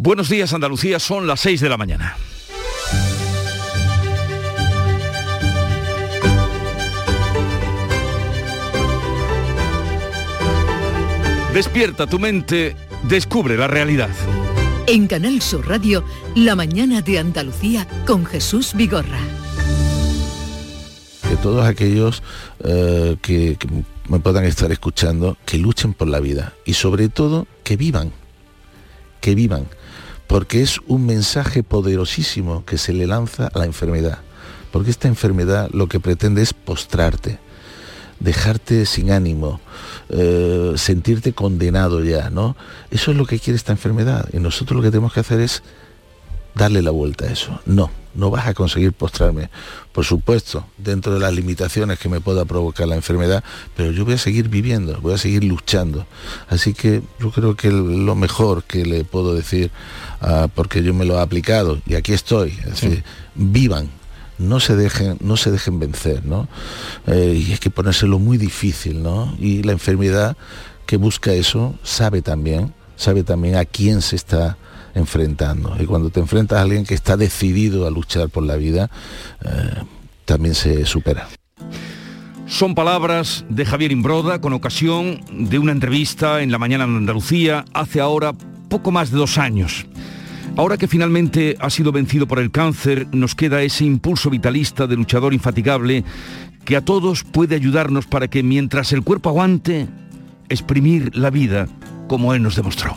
Buenos días Andalucía, son las 6 de la mañana. Despierta tu mente, descubre la realidad. En Canal Sur Radio, La mañana de Andalucía con Jesús Vigorra. Que todos aquellos eh, que, que me puedan estar escuchando, que luchen por la vida y sobre todo que vivan, que vivan, porque es un mensaje poderosísimo que se le lanza a la enfermedad, porque esta enfermedad lo que pretende es postrarte, dejarte sin ánimo, eh, sentirte condenado ya, ¿no? Eso es lo que quiere esta enfermedad y nosotros lo que tenemos que hacer es darle la vuelta a eso. No, no vas a conseguir postrarme. Por supuesto, dentro de las limitaciones que me pueda provocar la enfermedad, pero yo voy a seguir viviendo, voy a seguir luchando. Así que yo creo que lo mejor que le puedo decir, uh, porque yo me lo he aplicado y aquí estoy, es decir, vivan, no se dejen, no se dejen vencer, ¿no? Eh, y es que ponérselo muy difícil, ¿no? Y la enfermedad que busca eso sabe también, sabe también a quién se está enfrentando. Y cuando te enfrentas a alguien que está decidido a luchar por la vida, eh, también se supera. Son palabras de Javier Imbroda con ocasión de una entrevista en la mañana en Andalucía hace ahora poco más de dos años. Ahora que finalmente ha sido vencido por el cáncer, nos queda ese impulso vitalista de luchador infatigable que a todos puede ayudarnos para que mientras el cuerpo aguante, exprimir la vida como él nos demostró.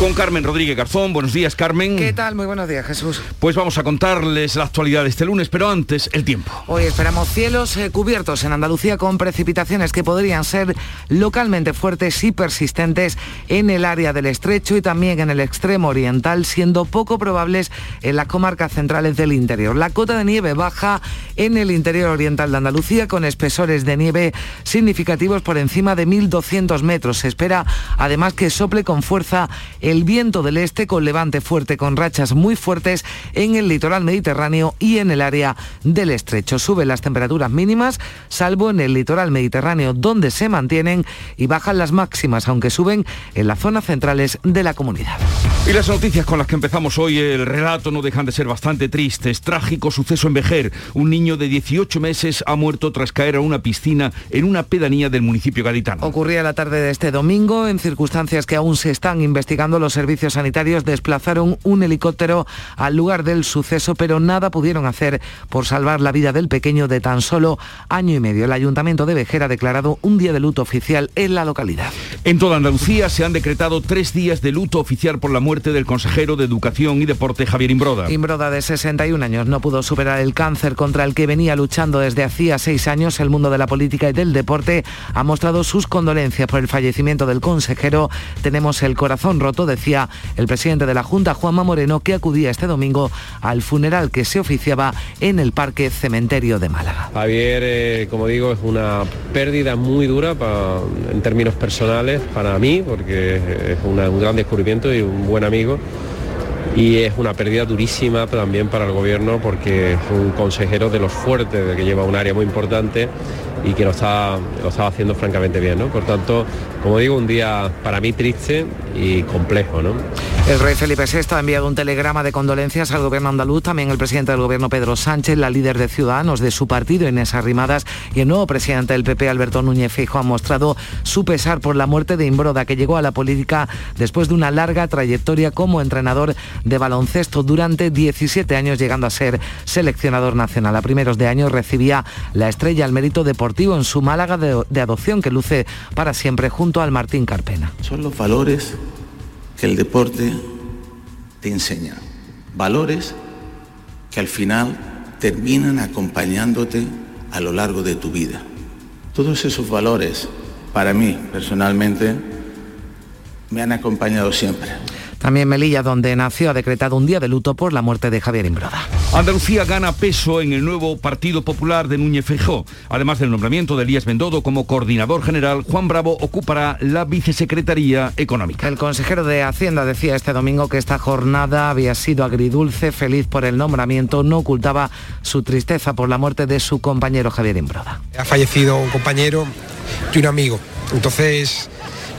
Con Carmen Rodríguez Garzón. Buenos días, Carmen. ¿Qué tal? Muy buenos días, Jesús. Pues vamos a contarles la actualidad de este lunes, pero antes el tiempo. Hoy esperamos cielos eh, cubiertos en Andalucía con precipitaciones que podrían ser localmente fuertes y persistentes en el área del estrecho y también en el extremo oriental, siendo poco probables en las comarcas centrales del interior. La cota de nieve baja en el interior oriental de Andalucía con espesores de nieve significativos por encima de 1.200 metros. Se espera además que sople con fuerza el viento del este con levante fuerte con rachas muy fuertes en el litoral mediterráneo y en el área del estrecho. Suben las temperaturas mínimas, salvo en el litoral mediterráneo donde se mantienen y bajan las máximas, aunque suben en las zonas centrales de la comunidad. Y las noticias con las que empezamos hoy, el relato no dejan de ser bastante tristes. Trágico suceso en Vejer. Un niño de 18 meses ha muerto tras caer a una piscina en una pedanía del municipio gaditano. Ocurría la tarde de este domingo en circunstancias que aún se están investigando los servicios sanitarios desplazaron un helicóptero al lugar del suceso, pero nada pudieron hacer por salvar la vida del pequeño de tan solo año y medio. El Ayuntamiento de Vejer ha declarado un día de luto oficial en la localidad. En toda Andalucía se han decretado tres días de luto oficial por la muerte del consejero de Educación y Deporte Javier Imbroda. Imbroda, de 61 años, no pudo superar el cáncer contra el que venía luchando desde hacía seis años. El mundo de la política y del deporte ha mostrado sus condolencias por el fallecimiento del consejero. Tenemos el corazón roto, decía el presidente de la Junta, Juanma Moreno, que acudía este domingo al funeral que se oficiaba en el Parque Cementerio de Málaga. Javier, eh, como digo, es una pérdida muy dura para, en términos personales para mí, porque es un gran descubrimiento y un buen amigo. Y es una pérdida durísima también para el gobierno porque es un consejero de los fuertes, de que lleva un área muy importante y que lo está, lo estaba haciendo francamente bien. ¿no? Por tanto, como digo, un día para mí triste y complejo. ¿no? El rey Felipe VI ha enviado un telegrama de condolencias al gobierno andaluz, también el presidente del gobierno Pedro Sánchez, la líder de Ciudadanos de su partido Inés Arrimadas y el nuevo presidente del PP Alberto Núñez Fijo han mostrado su pesar por la muerte de Imbroda, que llegó a la política después de una larga trayectoria como entrenador de baloncesto durante 17 años, llegando a ser seleccionador nacional. A primeros de año recibía la estrella al mérito deportivo en su Málaga de adopción que luce para siempre junto al Martín Carpena. Son los valores que el deporte te enseña. Valores que al final terminan acompañándote a lo largo de tu vida. Todos esos valores, para mí personalmente, me han acompañado siempre. También Melilla, donde nació, ha decretado un día de luto por la muerte de Javier Imbroda. Andalucía gana peso en el nuevo Partido Popular de Núñez Feijó. Además del nombramiento de Elías Bendodo como coordinador general, Juan Bravo ocupará la vicesecretaría económica. El consejero de Hacienda decía este domingo que esta jornada había sido agridulce, feliz por el nombramiento, no ocultaba su tristeza por la muerte de su compañero Javier Imbroda. Ha fallecido un compañero y un amigo. Entonces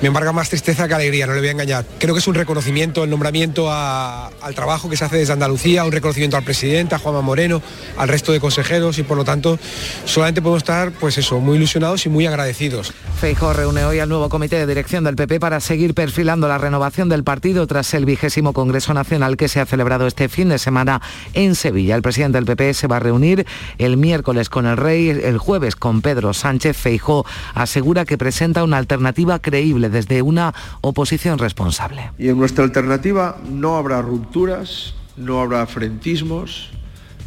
me embarga más tristeza que alegría, no le voy a engañar. Creo que es un reconocimiento, el nombramiento al trabajo que se hace desde Andalucía, un reconocimiento al presidente, a Juanma Moreno, al resto de consejeros y por lo tanto solamente podemos estar, pues eso, muy ilusionados y muy agradecidos. Feijóo reúne hoy al nuevo comité de dirección del PP para seguir perfilando la renovación del partido tras el vigésimo Congreso Nacional que se ha celebrado este fin de semana en Sevilla. El presidente del PP se va a reunir el miércoles con el rey, el jueves con Pedro Sánchez. Feijóo asegura que presenta una alternativa creíble desde una oposición responsable. Y en nuestra alternativa no habrá rupturas, no habrá frentismos,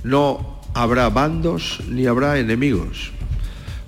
no habrá bandos ni habrá enemigos.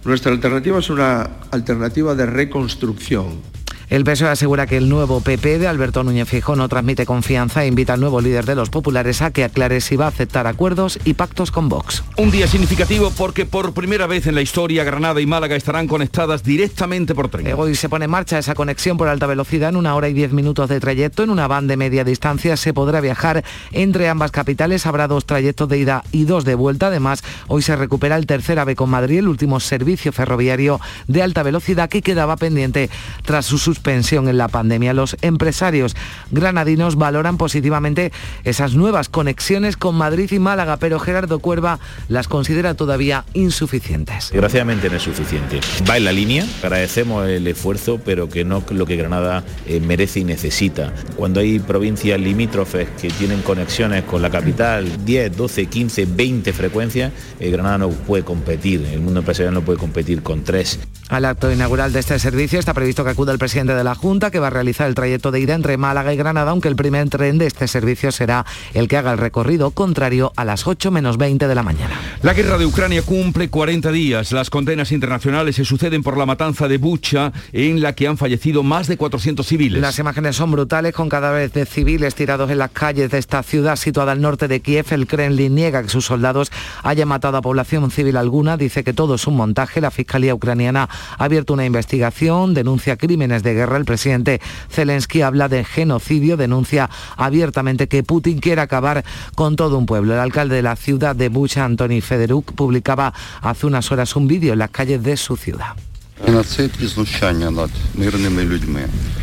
Nuestra alternativa es una alternativa de reconstrucción el PSOE asegura que el nuevo PP de Alberto Núñez Fijó no transmite confianza e invita al nuevo líder de los populares a que aclare si va a aceptar acuerdos y pactos con Vox. Un día significativo porque por primera vez en la historia Granada y Málaga estarán conectadas directamente por tren. Hoy se pone en marcha esa conexión por alta velocidad en una hora y diez minutos de trayecto. En una van de media distancia se podrá viajar entre ambas capitales. Habrá dos trayectos de ida y dos de vuelta. Además, hoy se recupera el tercer AVE con Madrid, el último servicio ferroviario de alta velocidad que quedaba pendiente tras su suspensión en la pandemia. Los empresarios granadinos valoran positivamente esas nuevas conexiones con Madrid y Málaga, pero Gerardo Cuerva las considera todavía insuficientes. Desgraciadamente no es suficiente. Va en la línea, agradecemos el esfuerzo, pero que no lo que Granada eh, merece y necesita. Cuando hay provincias limítrofes que tienen conexiones con la capital, 10, 12, 15, 20 frecuencias, eh, Granada no puede competir, el mundo empresarial no puede competir con tres. Al acto inaugural de este servicio está previsto que acuda el presidente de la Junta, que va a realizar el trayecto de ida entre Málaga y Granada, aunque el primer tren de este servicio será el que haga el recorrido contrario a las 8 menos 20 de la mañana. La guerra de Ucrania cumple 40 días. Las condenas internacionales se suceden por la matanza de Bucha, en la que han fallecido más de 400 civiles. Las imágenes son brutales, con cadáveres de civiles tirados en las calles de esta ciudad situada al norte de Kiev. El Kremlin niega que sus soldados hayan matado a población civil alguna. Dice que todo es un montaje. La Fiscalía ucraniana ha abierto una investigación, denuncia crímenes de guerra. El presidente Zelensky habla de genocidio, denuncia abiertamente que Putin quiere acabar con todo un pueblo. El alcalde de la ciudad de Bucha, Antoni Federuk, publicaba hace unas horas un vídeo en las calles de su ciudad.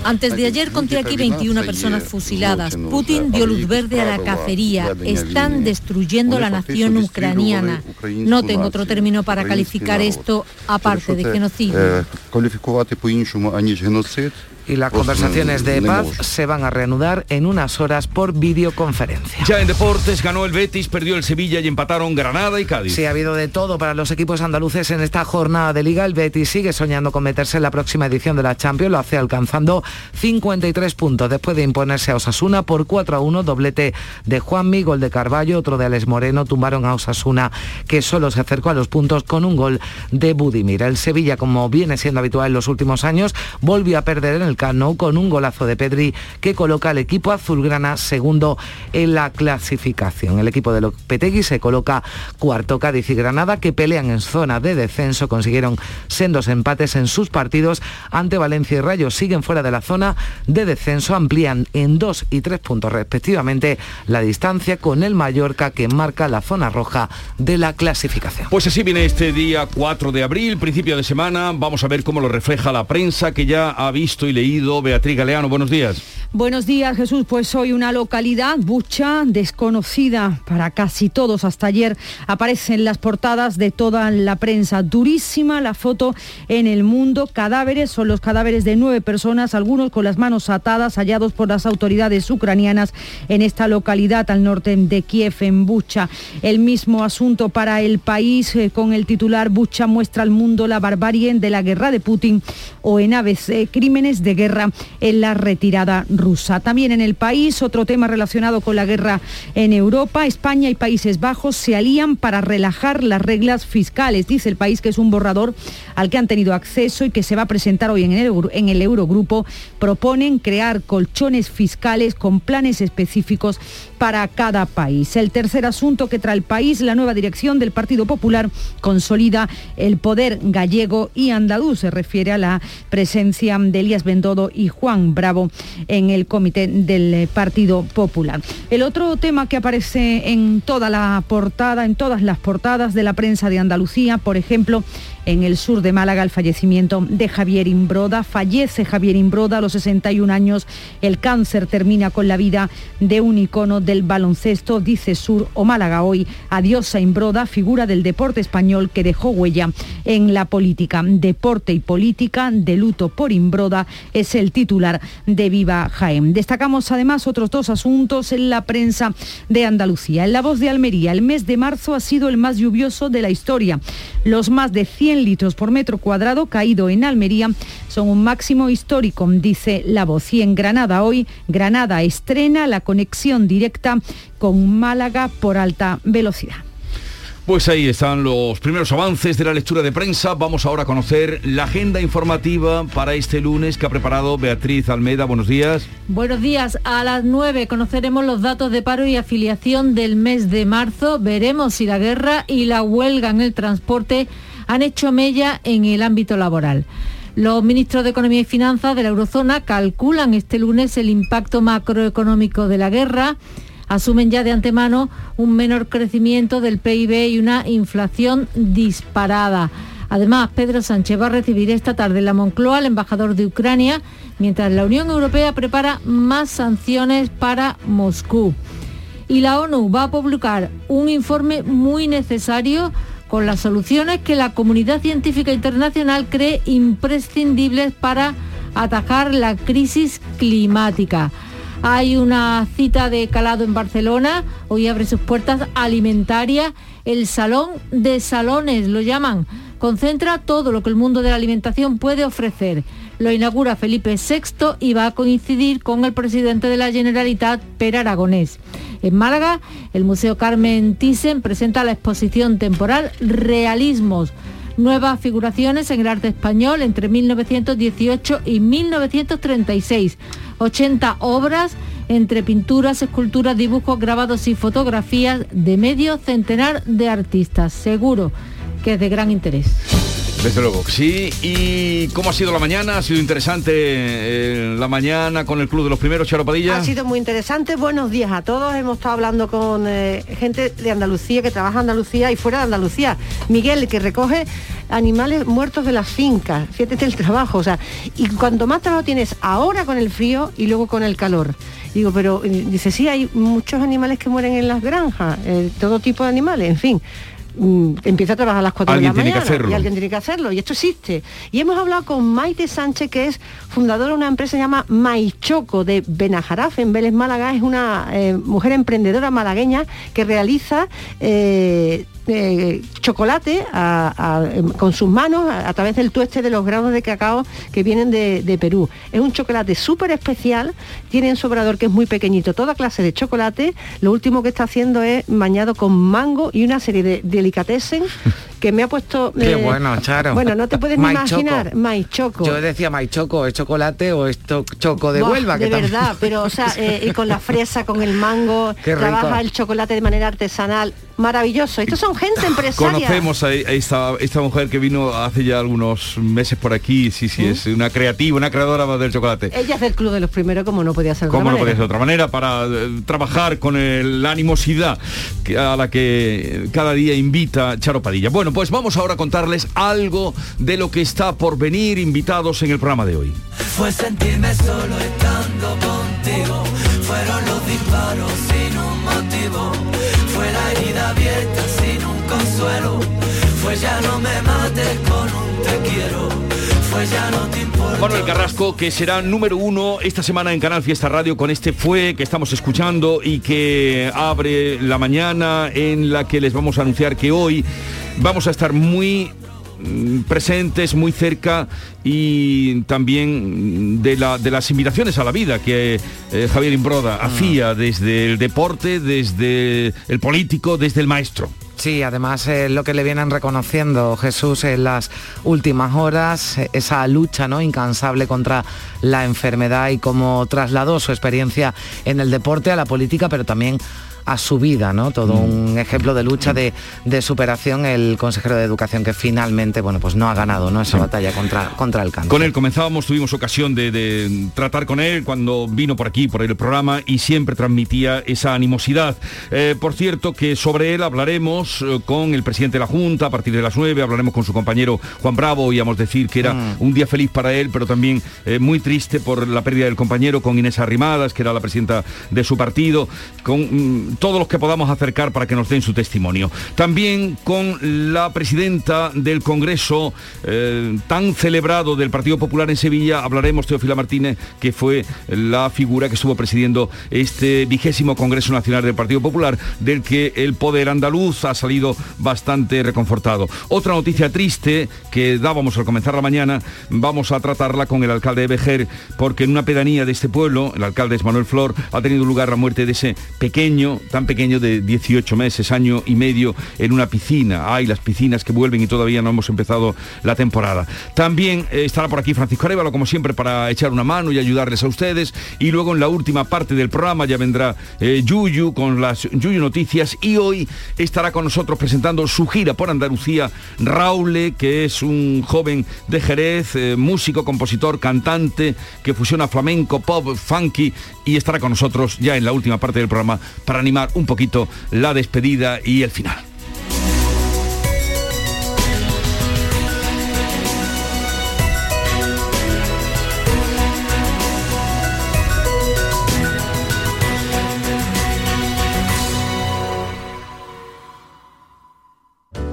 Antes de ayer conté aquí 21 personas fusiladas. Putin dio luz verde a la cacería. Están destruyendo la nación ucraniana. No tengo otro término para calificar esto aparte de genocidio y las conversaciones de paz se van a reanudar en unas horas por videoconferencia. Ya en deportes ganó el Betis, perdió el Sevilla y empataron Granada y Cádiz. Sí, ha habido de todo para los equipos andaluces en esta jornada de liga. El Betis sigue soñando con meterse en la próxima edición de la Champions, lo hace alcanzando 53 puntos después de imponerse a Osasuna por 4 a 1, doblete de Juanmi, gol de Carballo, otro de Alex Moreno, tumbaron a Osasuna que solo se acercó a los puntos con un gol de Budimir. El Sevilla, como viene siendo habitual en los últimos años, volvió a perder en el Cano con un golazo de Pedri que coloca al equipo azulgrana segundo en la clasificación. El equipo de Lopetegui se coloca cuarto Cádiz y Granada que pelean en zona de descenso, consiguieron sendos empates en sus partidos ante Valencia y Rayo, siguen fuera de la zona de descenso, amplían en dos y tres puntos respectivamente la distancia con el Mallorca que marca la zona roja de la clasificación. Pues así viene este día 4 de abril, principio de semana, vamos a ver cómo lo refleja la prensa que ya ha visto y leído Beatriz Galeano. Buenos días. Buenos días, Jesús. Pues hoy una localidad, Bucha, desconocida para casi todos. Hasta ayer aparece en las portadas de toda la prensa. Durísima la foto en el mundo. Cadáveres son los cadáveres de nueve personas, algunos con las manos atadas, hallados por las autoridades ucranianas en esta localidad al norte de Kiev, en Bucha. El mismo asunto para el país eh, con el titular Bucha muestra al mundo la barbarie de la guerra de Putin o en ABC, crímenes de guerra en la retirada rusa. También en el país, otro tema relacionado con la guerra en Europa, España y Países Bajos se alían para relajar las reglas fiscales. Dice el país que es un borrador al que han tenido acceso y que se va a presentar hoy en el, Eurogrupo. Proponen crear colchones fiscales con planes específicos para cada país. El tercer asunto que trae el país, la nueva dirección del Partido Popular consolida el poder gallego y andaluz. Se refiere a la presencia de Elías Bendodo y Juan Bravo en el comité del Partido Popular. El otro tema que aparece en toda la portada, en todas las portadas de la prensa de Andalucía, por ejemplo, en el sur de Málaga el fallecimiento de Javier Imbroda. Fallece Javier Imbroda a los 61 años. El cáncer termina con la vida de un icono del baloncesto, dice Sur o Málaga hoy. Adiós a Imbroda, figura del deporte español que dejó huella en la política. Deporte y política de luto por Imbroda es el titular de Viva Jaén. Destacamos además otros dos asuntos en la prensa de Andalucía. En la voz de Almería, el mes de marzo ha sido el más lluvioso de la historia. Los más de 100 litros por metro cuadrado caído en Almería son un máximo histórico, dice la voz. Y en Granada hoy, Granada estrena la conexión directa con Málaga por alta velocidad. Pues ahí están los primeros avances de la lectura de prensa. Vamos ahora a conocer la agenda informativa para este lunes que ha preparado Beatriz Almeda. Buenos días. Buenos días. A las 9 conoceremos los datos de paro y afiliación del mes de marzo. Veremos si la guerra y la huelga en el transporte han hecho mella en el ámbito laboral. Los ministros de Economía y Finanzas de la Eurozona calculan este lunes el impacto macroeconómico de la guerra, asumen ya de antemano un menor crecimiento del PIB y una inflación disparada. Además, Pedro Sánchez va a recibir esta tarde la Moncloa al embajador de Ucrania, mientras la Unión Europea prepara más sanciones para Moscú. Y la ONU va a publicar un informe muy necesario con las soluciones que la comunidad científica internacional cree imprescindibles para atajar la crisis climática. Hay una cita de calado en Barcelona, hoy abre sus puertas alimentaria, el Salón de Salones lo llaman, concentra todo lo que el mundo de la alimentación puede ofrecer. Lo inaugura Felipe VI y va a coincidir con el presidente de la Generalitat, Per Aragonés. En Málaga, el Museo Carmen Thyssen presenta la exposición temporal Realismos, nuevas figuraciones en el arte español entre 1918 y 1936. 80 obras entre pinturas, esculturas, dibujos, grabados y fotografías de medio centenar de artistas. Seguro que es de gran interés. Desde luego, sí. ¿Y cómo ha sido la mañana? ¿Ha sido interesante eh, la mañana con el Club de los Primeros, Charo Padilla? Ha sido muy interesante. Buenos días a todos. Hemos estado hablando con eh, gente de Andalucía que trabaja en Andalucía y fuera de Andalucía. Miguel, que recoge animales muertos de las fincas. Fíjate el trabajo. O sea, y cuanto más trabajo tienes ahora con el frío y luego con el calor. Digo, pero eh, dice, sí, hay muchos animales que mueren en las granjas, todo tipo de animales, en fin. Mm, empieza a trabajar a las 4 de la mañana y alguien tiene que hacerlo y esto existe. Y hemos hablado con Maite Sánchez que es fundadora de una empresa llamada Maichoco de Benajaraf en Vélez Málaga. Es una eh, mujer emprendedora malagueña que realiza eh, eh, chocolate em, con sus manos a, través del tueste de los granos de cacao que vienen de, Perú. Es un chocolate súper especial, tiene un sobrador que es muy pequeñito, toda clase de chocolate. Lo último que está haciendo es bañado con mango y una serie de delicatessen que me ha puesto... Qué eh, bueno, Charo. Bueno, no te puedes ni imaginar, maíz choco. Yo decía maíz choco, ¿es chocolate o es choco de Huelva? De verdad, pero o sea, eh, y con la fresa, con el mango, trabaja el chocolate de manera artesanal maravilloso. Estos son gente empresaria. Conocemos a, esta, esta, mujer que vino hace ya algunos meses por aquí. Sí, sí, es una creativa, una creadora del chocolate. Ella es del club de los primeros, como no podía ser de otra manera. no podía ser de otra manera? Para eh, trabajar con la animosidad a la que cada día invita Charo Padilla. Bueno, pues vamos ahora a contarles algo de lo que está por venir invitados en el programa de hoy. Fue sentirme solo estando contigo, fueron los disparos sin un motivo, fue la herida abierta. Manuel Carrasco, que será número uno esta semana en Canal Fiesta Radio con este Fue que estamos escuchando y que abre la mañana en la que les vamos a anunciar que hoy vamos a estar muy presentes, muy cerca y también de, la, de las invitaciones a la vida que eh, Javier Imbroda ah. hacía desde el deporte, desde el político, desde el maestro. Sí, además es lo que le vienen reconociendo Jesús en las últimas horas, esa lucha ¿no? incansable contra la enfermedad y cómo trasladó su experiencia en el deporte a la política, pero también a su vida, ¿no? Todo mm. un ejemplo de lucha de, superación el consejero de Educación que finalmente, bueno, pues no ha ganado, ¿no? Esa batalla contra, contra el cáncer. Con él comenzábamos, tuvimos ocasión de, tratar con él cuando vino por aquí, por el programa, y siempre transmitía esa animosidad. Eh, por cierto, que sobre él hablaremos eh, con el presidente de la Junta a partir de las 9, hablaremos con su compañero Juan Bravo, oíamos decir que era mm. un día feliz para él, pero también eh, muy triste por la pérdida del compañero, con Inés Arrimadas, que era la presidenta de su partido, con mm, todos los que podamos acercar para que nos den su testimonio. También con la presidenta del Congreso eh, tan celebrado del Partido Popular en Sevilla, hablaremos Teofila Martínez, que fue la figura que estuvo presidiendo este vigésimo Congreso Nacional del Partido Popular, del que el poder andaluz ha salido bastante reconfortado. Otra noticia triste que dábamos al comenzar la mañana, vamos a tratarla con el alcalde de Vejer, porque en una pedanía de este pueblo, el alcalde es Manuel Flor, ha tenido lugar la muerte de ese pequeño, tan pequeño de 18 meses, año y medio, en una piscina. Hay las piscinas que vuelven y todavía no hemos empezado la temporada. También eh, estará por aquí Francisco Arevalo, como siempre, para echar una mano y ayudarles a ustedes. Y luego en la última parte del programa ya vendrá eh, Yuyu con las Yuyu Noticias y hoy estará con nosotros presentando su gira por Andalucía, Raule, que es un joven de Jerez, eh, músico, compositor, cantante, que fusiona flamenco, pop, funky y estará con nosotros ya en la última parte del programa para animar un poquito la despedida y el final.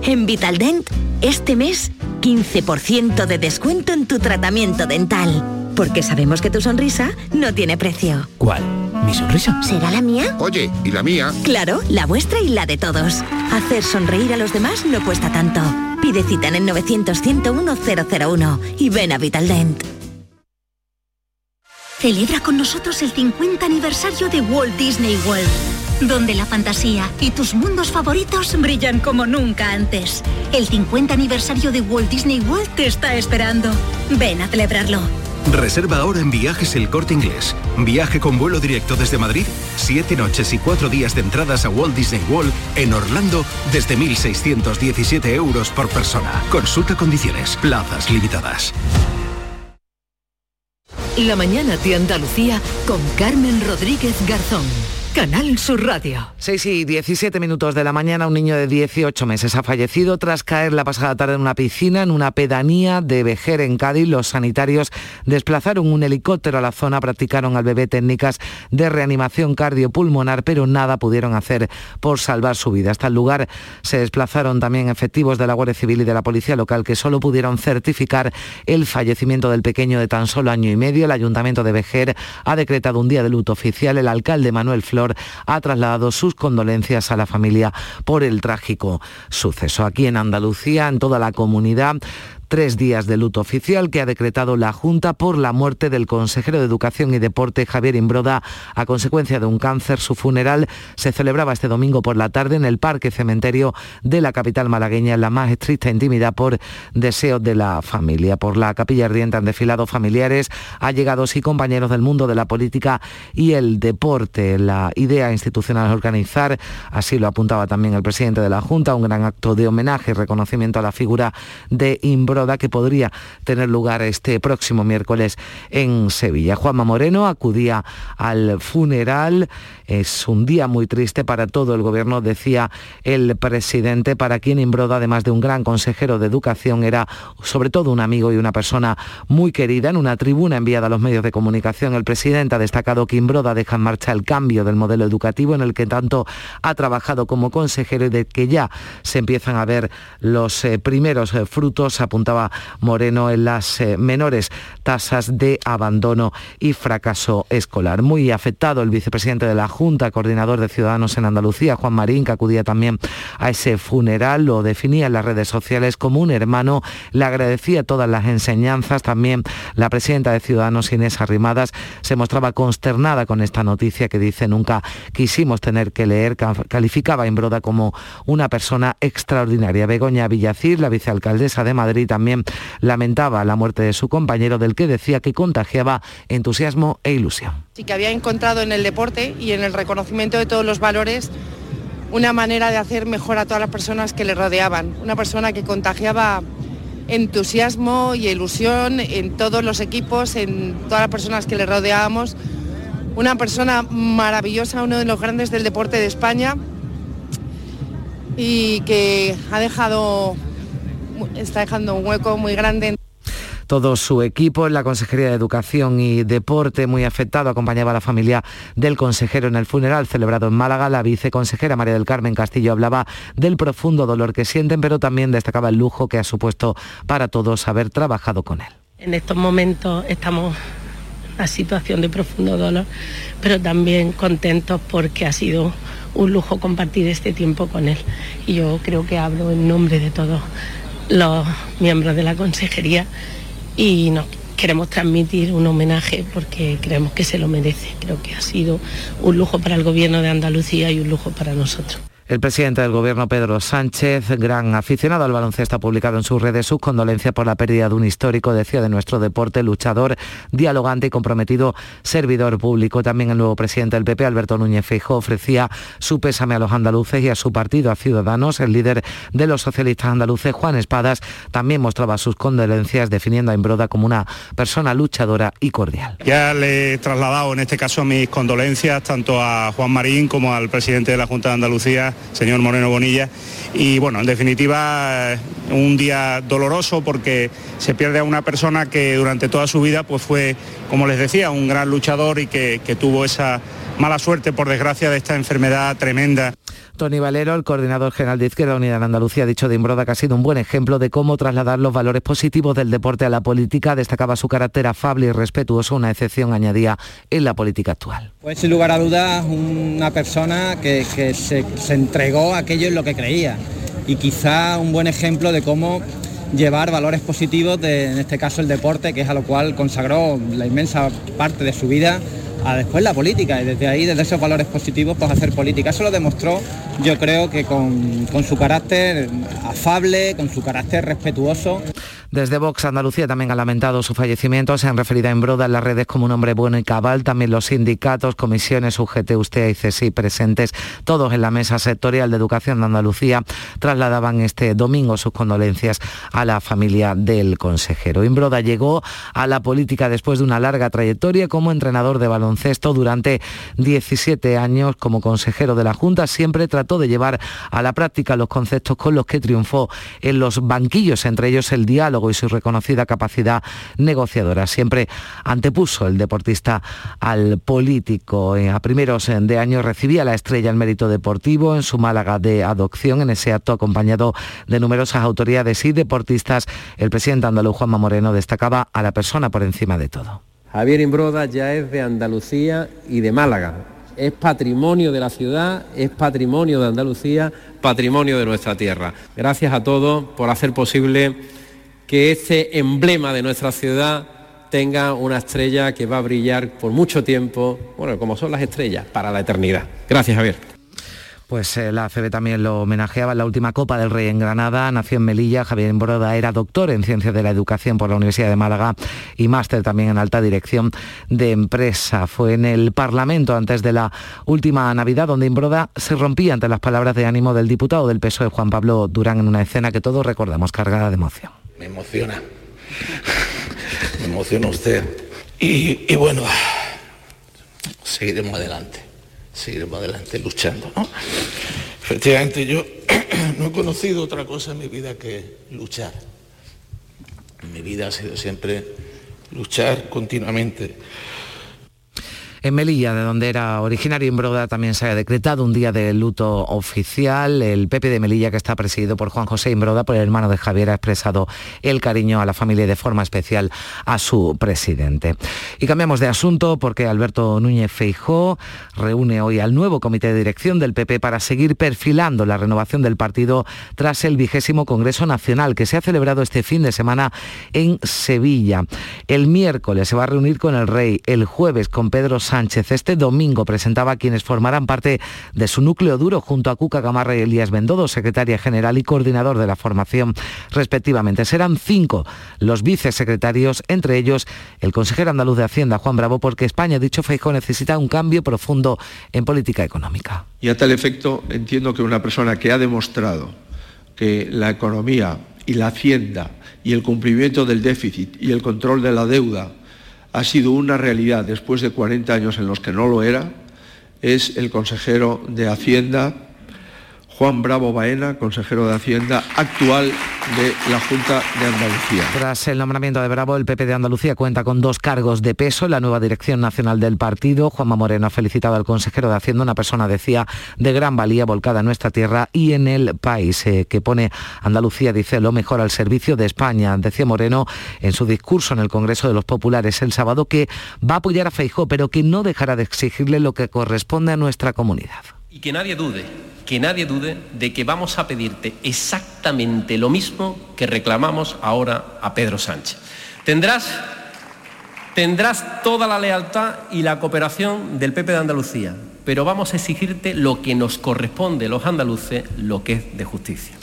En Vitaldent, este mes, 15% de descuento en tu tratamiento dental. Porque sabemos que tu sonrisa no tiene precio. ¿Cuál? ¿Mi sonrisa? ¿Será la mía? Oye, ¿y la mía? Claro, la vuestra y la de todos. Hacer sonreír a los demás no cuesta tanto. Pide cita en el 900-101-001 y ven a Vitaldent. Celebra con nosotros el 50 aniversario de Walt Disney World, donde la fantasía y tus mundos favoritos brillan como nunca antes. El 50 aniversario de Walt Disney World te está esperando. Ven a celebrarlo. Reserva ahora en Viajes El Corte Inglés. Viaje con vuelo directo desde Madrid, siete noches y cuatro días de entradas a Walt Disney World en Orlando desde 1.617 euros por persona. Consulta condiciones, plazas limitadas. La mañana de Andalucía con Carmen Rodríguez Garzón. Canal Sur Radio. 6 y 17 minutos de la mañana, un niño de 18 meses ha fallecido tras caer la pasada tarde en una piscina en una pedanía de Vejer, en Cádiz. Los sanitarios desplazaron un helicóptero a la zona, practicaron al bebé técnicas de reanimación cardiopulmonar, pero nada pudieron hacer por salvar su vida. Hasta el lugar se desplazaron también efectivos de la Guardia Civil y de la Policía Local que solo pudieron certificar el fallecimiento del pequeño de tan solo año y medio. El Ayuntamiento de Vejer ha decretado un día de luto oficial. El alcalde Manuel Flores ha trasladado sus condolencias a la familia por el trágico suceso. Aquí en Andalucía, en toda la comunidad, tres días de luto oficial que ha decretado la Junta por la muerte del consejero de Educación y Deporte Javier Imbroda a consecuencia de un cáncer. Su funeral se celebraba este domingo por la tarde en el Parque Cementerio de la capital malagueña en la más estricta intimidad por deseo de la familia. Por la capilla ardiente han desfilado familiares, allegados y compañeros del mundo de la política y el deporte. La idea institucional es organizar, así lo apuntaba también el presidente de la Junta, un gran acto de homenaje y reconocimiento a la figura de Imbroda que podría tener lugar este próximo miércoles en Sevilla. Juanma Moreno acudía al funeral. Es un día muy triste para todo el gobierno, decía el presidente, para quien Imbroda, además de un gran consejero de educación, era sobre todo un amigo y una persona muy querida. En una tribuna enviada a los medios de comunicación, el presidente ha destacado que Imbroda deja en marcha el cambio del modelo educativo en el que tanto ha trabajado como consejero y de que ya se empiezan a ver los eh, primeros eh, frutos apuntados apuntaba Moreno en las eh, menores tasas de abandono y fracaso escolar. Muy afectado el vicepresidente de la Junta, coordinador de Ciudadanos en Andalucía, Juan Marín, que acudía también a ese funeral, lo definía en las redes sociales como un hermano, le agradecía todas las enseñanzas, también la presidenta de Ciudadanos, Inés Arrimadas, se mostraba consternada con esta noticia que dice nunca quisimos tener que leer, calificaba a Imbroda como una persona extraordinaria. Begoña Villacir, la vicealcaldesa de Madrid, también lamentaba la muerte de su compañero, del que decía que contagiaba entusiasmo e ilusión. Sí que había encontrado en el deporte y en el reconocimiento de todos los valores una manera de hacer mejor a todas las personas que le rodeaban, una persona que contagiaba entusiasmo y ilusión en todos los equipos, en todas las personas que le rodeábamos. Una persona maravillosa, uno de los grandes del deporte de España y que ha dejado, está dejando un hueco muy grande todo su equipo en la Consejería de Educación y Deporte, muy afectado, acompañaba a la familia del consejero en el funeral celebrado en Málaga. La viceconsejera María del Carmen Castillo hablaba del profundo dolor que sienten, pero también destacaba el lujo que ha supuesto para todos haber trabajado con él. En estos momentos estamos en una situación de profundo dolor, pero también contentos porque ha sido un lujo compartir este tiempo con él. Y yo creo que hablo en nombre de todos los miembros de la consejería y nos queremos transmitir un homenaje porque creemos que se lo merece. Creo que ha sido un lujo para el Gobierno de Andalucía y un lujo para nosotros. El presidente del Gobierno, Pedro Sánchez, gran aficionado al baloncesto, ha publicado en sus redes sus condolencias por la pérdida de un histórico, decía, de nuestro deporte, luchador, dialogante y comprometido servidor público. También el nuevo presidente del PP, Alberto Núñez Feijóo, ofrecía su pésame a los andaluces y a su partido, a Ciudadanos. El líder de los socialistas andaluces, Juan Espadas, también mostraba sus condolencias, definiendo a Imbroda como una persona luchadora y cordial. Ya le he trasladado en este caso mis condolencias tanto a Juan Marín como al presidente de la Junta de Andalucía señor Moreno Bonilla. Y bueno, en definitiva, un día doloroso porque se pierde a una persona que durante toda su vida pues fue, como les decía, un gran luchador y que, que tuvo esa mala suerte, por desgracia, de esta enfermedad tremenda. Tony Valero, el coordinador general de Izquierda Unida en Andalucía, ha dicho de Imbroda que ha sido un buen ejemplo de cómo trasladar los valores positivos del deporte a la política. Destacaba su carácter afable y respetuoso, una excepción añadía en la política actual. Pues sin lugar a dudas, una persona que, se, entregó a aquello en lo que creía y quizá un buen ejemplo de cómo llevar valores positivos de, en este caso, el deporte, que es a lo cual consagró la inmensa parte de su vida a después la política y desde ahí, desde esos valores positivos, pues hacer política. Eso lo demostró, yo creo que con, con su carácter afable, con su carácter respetuoso. Desde Vox Andalucía también ha lamentado su fallecimiento. Se han referido a Embroda en las redes como un hombre bueno y cabal. También los sindicatos, comisiones, UGT, USTEA y CESI presentes, todos en la mesa sectorial de educación de Andalucía, trasladaban este domingo sus condolencias a la familia del consejero. Imbroda llegó a la política después de una larga trayectoria como entrenador de baloncesto durante 17 años como consejero de la Junta. Siempre trató de llevar a la práctica los conceptos con los que triunfó en los banquillos, entre ellos el diálogo y su reconocida capacidad negociadora. Siempre antepuso el deportista al político. Eh, a primeros eh, de año recibía la estrella al mérito deportivo en su Málaga de adopción. En ese acto, acompañado de numerosas autoridades y deportistas, el presidente andaluz Juanma Moreno destacaba a la persona por encima de todo. Javier Imbroda ya es de Andalucía y de Málaga. Es patrimonio de la ciudad, es patrimonio de Andalucía, patrimonio de nuestra tierra. Gracias a todos por hacer posible que este emblema de nuestra ciudad tenga una estrella que va a brillar por mucho tiempo, bueno, como son las estrellas, para la eternidad. Gracias, Javier. Pues eh, la ACB también lo homenajeaba en la última Copa del Rey en Granada. Nació en Melilla. Javier Embroda era doctor en Ciencias de la Educación por la Universidad de Málaga y máster también en Alta Dirección de Empresa. Fue en el Parlamento antes de la última Navidad donde Embroda se rompía ante las palabras de ánimo del diputado del PSOE Juan Pablo Durán en una escena que todos recordamos cargada de emoción me emociona. me emociona usted. Y, bueno, seguiremos adelante, seguiremos adelante luchando. Efectivamente, yo no he conocido otra cosa en mi vida que luchar. Mi vida ha sido siempre luchar continuamente En Melilla, de donde era originario Imbroda, también se ha decretado un día de luto oficial. El Pepe de Melilla, que está presidido por Juan José Imbroda, por el hermano de Javier, ha expresado el cariño a la familia y de forma especial a su presidente. Y cambiamos de asunto porque Alberto Núñez Feijó reúne hoy al nuevo comité de dirección del PP para seguir perfilando la renovación del partido tras el vigésimo Congreso Nacional que se ha celebrado este fin de semana en Sevilla. El miércoles se va a reunir con el rey, el jueves con Pedro Sánchez. Este domingo presentaba a quienes formarán parte de su núcleo duro junto a Cuca Gamarra y Elías Bendodo, secretaria general y coordinador de la formación respectivamente. Serán cinco los vicesecretarios, entre ellos el consejero andaluz de Hacienda, Juan Bravo, porque España, dicho Feijóo, necesita un cambio profundo en política económica. Y a tal efecto entiendo que una persona que ha demostrado que la economía y la hacienda y el cumplimiento del déficit y el control de la deuda ha sido una realidad después de 40 años en los que no lo era, es el consejero de Hacienda, Juan Bravo Baena, consejero de Hacienda actual de la Junta de Andalucía. Tras el nombramiento de Bravo, el PP de Andalucía cuenta con dos cargos de peso en la nueva dirección nacional del partido. Juanma Moreno ha felicitado al consejero de Hacienda, una persona, decía, de gran valía volcada en nuestra tierra y en el país, eh, que pone Andalucía, dice, lo mejor al servicio de España. Decía Moreno en su discurso en el Congreso de los Populares el sábado que va a apoyar a Feijó, pero que no dejará de exigirle lo que corresponde a nuestra comunidad. Y que nadie dude que nadie dude de que vamos a pedirte exactamente lo mismo que reclamamos ahora a Pedro Sánchez. Tendrás, tendrás toda la lealtad y la cooperación del PP de Andalucía, pero vamos a exigirte lo que nos corresponde los andaluces, lo que es de justicia.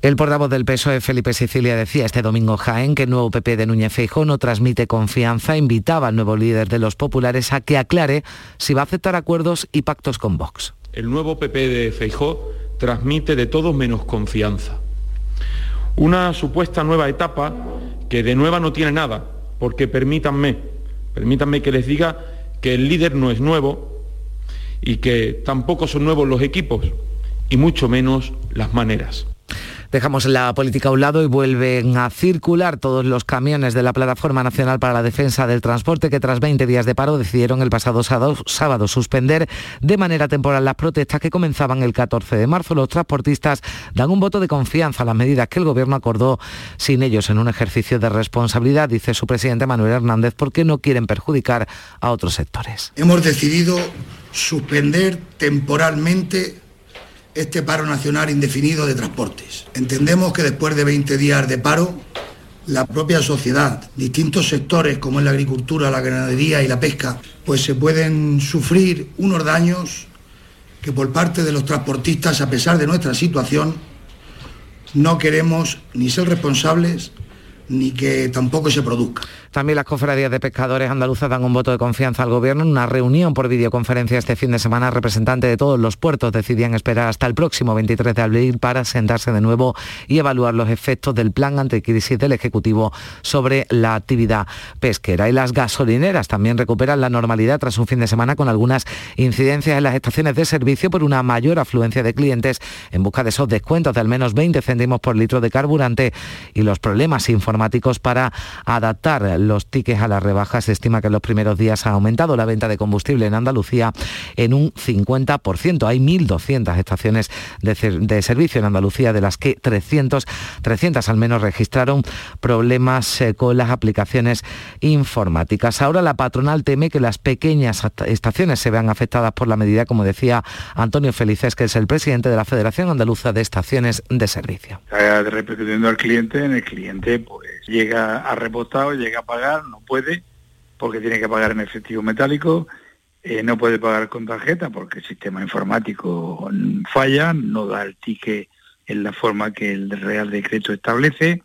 El portavoz del PSOE, Felipe Sicilia, decía este domingo Jaén que el nuevo PP de Núñez Feijóo no transmite confianza, invitaba al nuevo líder de los populares a que aclare si va a aceptar acuerdos y pactos con Vox. El nuevo PP de Feijó transmite de todo menos confianza. Una supuesta nueva etapa que de nueva no tiene nada, porque permítanme, permítanme que les diga que el líder no es nuevo y que tampoco son nuevos los equipos y mucho menos las maneras. Dejamos la política a un lado y vuelven a circular todos los camiones de la Plataforma Nacional para la Defensa del Transporte que tras 20 días de paro decidieron el pasado sábado, suspender de manera temporal las protestas que comenzaban el 14 de marzo. Los transportistas dan un voto de confianza a las medidas que el Gobierno acordó sin ellos en un ejercicio de responsabilidad, dice su presidente Manuel Hernández, porque no quieren perjudicar a otros sectores. Hemos decidido suspender temporalmente este paro nacional indefinido de transportes. Entendemos que después de 20 días de paro, la propia sociedad, distintos sectores como es la agricultura, la ganadería y la pesca, pues se pueden sufrir unos daños que por parte de los transportistas, a pesar de nuestra situación, no queremos ni ser responsables ni que tampoco se produzca. También las cofradías de pescadores andaluzas dan un voto de confianza al gobierno. En una reunión por videoconferencia este fin de semana, representantes de todos los puertos decidían esperar hasta el próximo 23 de abril para sentarse de nuevo y evaluar los efectos del plan anticrisis del Ejecutivo sobre la actividad pesquera. Y las gasolineras también recuperan la normalidad tras un fin de semana con algunas incidencias en las estaciones de servicio por una mayor afluencia de clientes en busca de esos descuentos de al menos 20 céntimos por litro de carburante y los problemas para adaptar los tickets a las rebajas. Se estima que en los primeros días ha aumentado la venta de combustible en Andalucía en un 50%. Hay 1.200 estaciones de, servicio en Andalucía, de las que 300, 300 al menos registraron problemas eh, con las aplicaciones informáticas. Ahora la patronal teme que las pequeñas estaciones se vean afectadas por la medida, como decía Antonio Felices, que es el presidente de la Federación Andaluza de Estaciones de Servicio. Está al cliente, en el cliente pues llega a rebotado, llega a pagar, no puede, porque tiene que pagar en efectivo metálico, eh, no puede pagar con tarjeta porque el sistema informático falla, no da el ticket en la forma que el Real Decreto establece,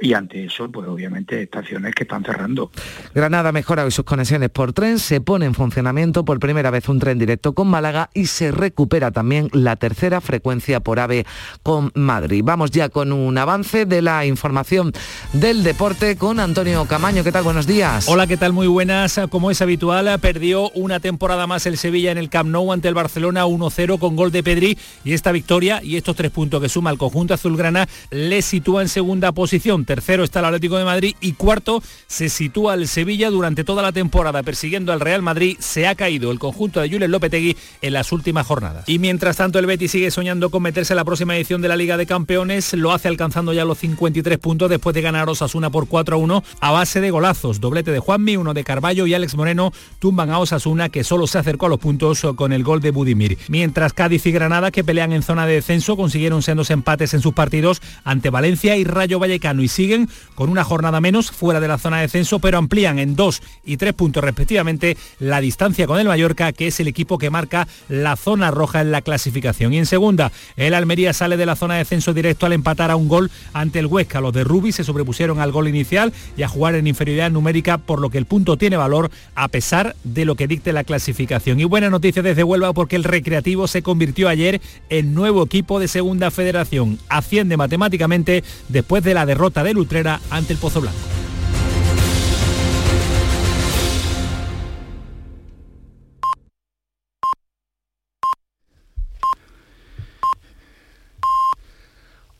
y ante eso, pues obviamente estaciones que están cerrando. Granada mejora hoy sus conexiones por tren, se pone en funcionamiento por primera vez un tren directo con Málaga y se recupera también la tercera frecuencia por AVE con Madrid. Vamos ya con un avance de la información del deporte con Antonio Camaño. ¿Qué tal? Buenos días. Hola, ¿qué tal? Muy buenas. Como es habitual, perdió una temporada más el Sevilla en el Camp Nou ante el Barcelona 1-0 con gol de Pedri y esta victoria y estos tres puntos que suma el conjunto azulgrana le sitúa en segunda posición tercero está el Atlético de Madrid y cuarto se sitúa el Sevilla durante toda la temporada persiguiendo al Real Madrid. Se ha caído el conjunto de Jules Lopetegui en las últimas jornadas. Y mientras tanto el Betis sigue soñando con meterse en la próxima edición de la Liga de Campeones, lo hace alcanzando ya los 53 puntos después de ganar Osasuna por 4 a 1 a base de golazos. Doblete de Juanmi, uno de Carballo y Alex Moreno tumban a Osasuna que solo se acercó a los puntos con el gol de Budimir. Mientras Cádiz y Granada que pelean en zona de descenso consiguieron sendos empates en sus partidos ante Valencia y Rayo Vallecano siguen con una jornada menos fuera de la zona de descenso pero amplían en dos y tres puntos respectivamente la distancia con el Mallorca que es el equipo que marca la zona roja en la clasificación. Y en segunda, el Almería sale de la zona de descenso directo al empatar a un gol ante el Huesca. Los de Rubi se sobrepusieron al gol inicial y a jugar en inferioridad numérica por lo que el punto tiene valor a pesar de lo que dicte la clasificación. Y buena noticia desde Huelva porque el Recreativo se convirtió ayer en nuevo equipo de segunda federación. Asciende matemáticamente después de la derrota de Lutrera ante el Pozo Blanco.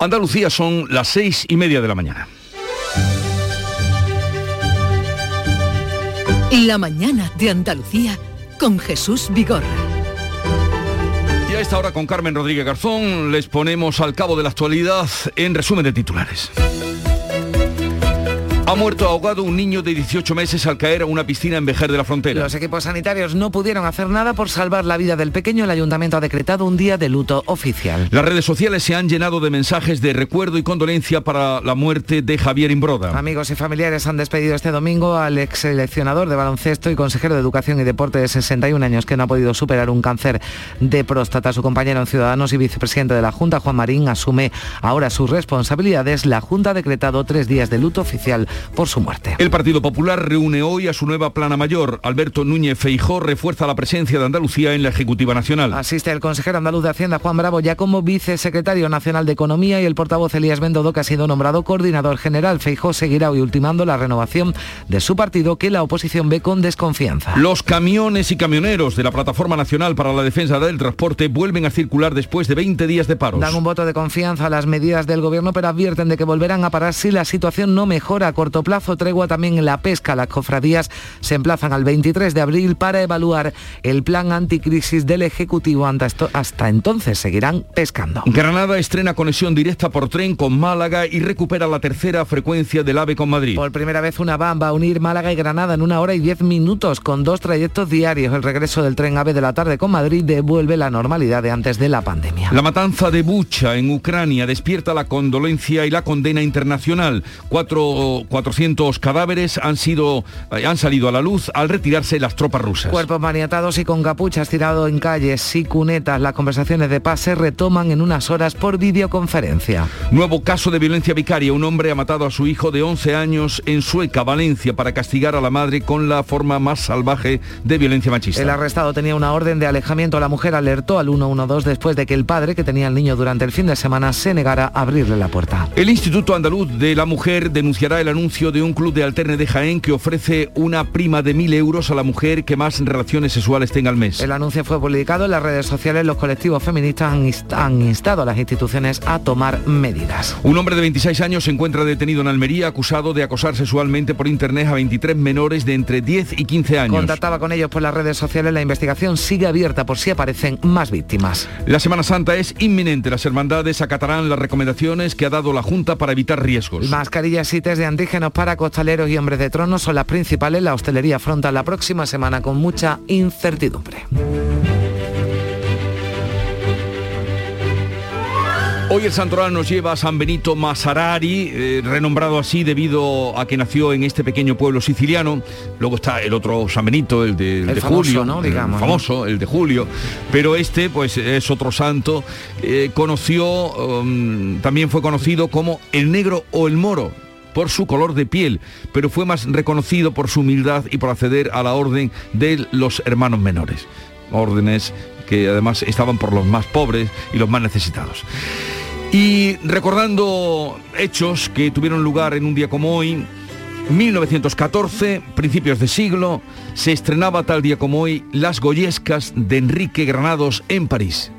Andalucía son las seis y media de la mañana. La mañana de Andalucía con Jesús Vigorra. Y a esta hora con Carmen Rodríguez Garzón les ponemos al cabo de la actualidad en resumen de titulares. Ha muerto ahogado un niño de 18 meses al caer a una piscina en Vejer de la Frontera. Los equipos sanitarios no pudieron hacer nada por salvar la vida del pequeño. El ayuntamiento ha decretado un día de luto oficial. Las redes sociales se han llenado de mensajes de recuerdo y condolencia para la muerte de Javier Imbroda. Amigos y familiares han despedido este domingo al ex seleccionador de baloncesto y consejero de Educación y Deporte de 61 años que no ha podido superar un cáncer de próstata. Su compañero en Ciudadanos y vicepresidente de la Junta, Juan Marín, asume ahora sus responsabilidades. La Junta ha decretado tres días de luto oficial por su muerte. El Partido Popular reúne hoy a su nueva plana mayor. Alberto Núñez Feijó refuerza la presencia de Andalucía en la Ejecutiva Nacional. Asiste el consejero andaluz de Hacienda, Juan Bravo, ya como vicesecretario nacional de Economía y el portavoz Elías Bendodo, que ha sido nombrado coordinador general. Feijó seguirá hoy ultimando la renovación de su partido, que la oposición ve con desconfianza. Los camiones y camioneros de la Plataforma Nacional para la Defensa del Transporte vuelven a circular después de 20 días de paros. Dan un voto de confianza a las medidas del gobierno, pero advierten de que volverán a parar si la situación no mejora a corto plazo. Tregua también en la pesca. Las cofradías se emplazan al 23 de abril para evaluar el plan anticrisis del Ejecutivo. Hasta entonces seguirán pescando. Granada estrena conexión directa por tren con Málaga y recupera la tercera frecuencia del AVE con Madrid. Por primera vez una van va a unir Málaga y Granada en una hora y diez minutos con dos trayectos diarios. El regreso del tren AVE de la tarde con Madrid devuelve la normalidad de antes de la pandemia. La matanza de Bucha en Ucrania despierta la condolencia y la condena internacional. Cuatro, 400 cadáveres han, sido, eh, han salido a la luz al retirarse las tropas rusas. Cuerpos maniatados y con capuchas tirados en calles y cunetas. Las conversaciones de paz se retoman en unas horas por videoconferencia. Nuevo caso de violencia vicaria. Un hombre ha matado a su hijo de 11 años en Sueca, Valencia, para castigar a la madre con la forma más salvaje de violencia machista. El arrestado tenía una orden de alejamiento. La mujer alertó al 112 después de que el padre, que tenía al niño durante el fin de semana, se negara a abrirle la puerta. El Instituto Andaluz de la Mujer denunciará el anuncio de un club de alterne de Jaén que ofrece una prima de mil euros a la mujer que más relaciones sexuales tenga al mes. El anuncio fue publicado en las redes sociales. Los colectivos feministas han, han instado a las instituciones a tomar medidas. Un hombre de 26 años se encuentra detenido en Almería acusado de acosar sexualmente por internet a 23 menores de entre 10 y 15 años. Contactaba con ellos por las redes sociales. La investigación sigue abierta por si aparecen más víctimas. La Semana Santa es inminente. Las hermandades acatarán las recomendaciones que ha dado la Junta para evitar riesgos. Mascarillas y test de antígenos para costaleros y hombres de trono son las principales. La hostelería afronta la próxima semana con mucha incertidumbre. Hoy el santoral nos lleva a San Benito Masarari, eh, renombrado así debido a que nació en este pequeño pueblo siciliano. Luego está el otro San Benito, el de, el El de famoso, Julio, ¿no? el Digamos, ¿no? famoso, el de Julio. Pero este, pues, es otro santo. Eh, conoció, um, también fue conocido como el negro o el moro por su color de piel, pero fue más reconocido por su humildad y por acceder a la orden de los hermanos menores. Órdenes que además estaban por los más pobres y los más necesitados. Y recordando hechos que tuvieron lugar en un día como hoy, 1914, principios de siglo, se estrenaba tal día como hoy Las Goyescas de Enrique Granados en París.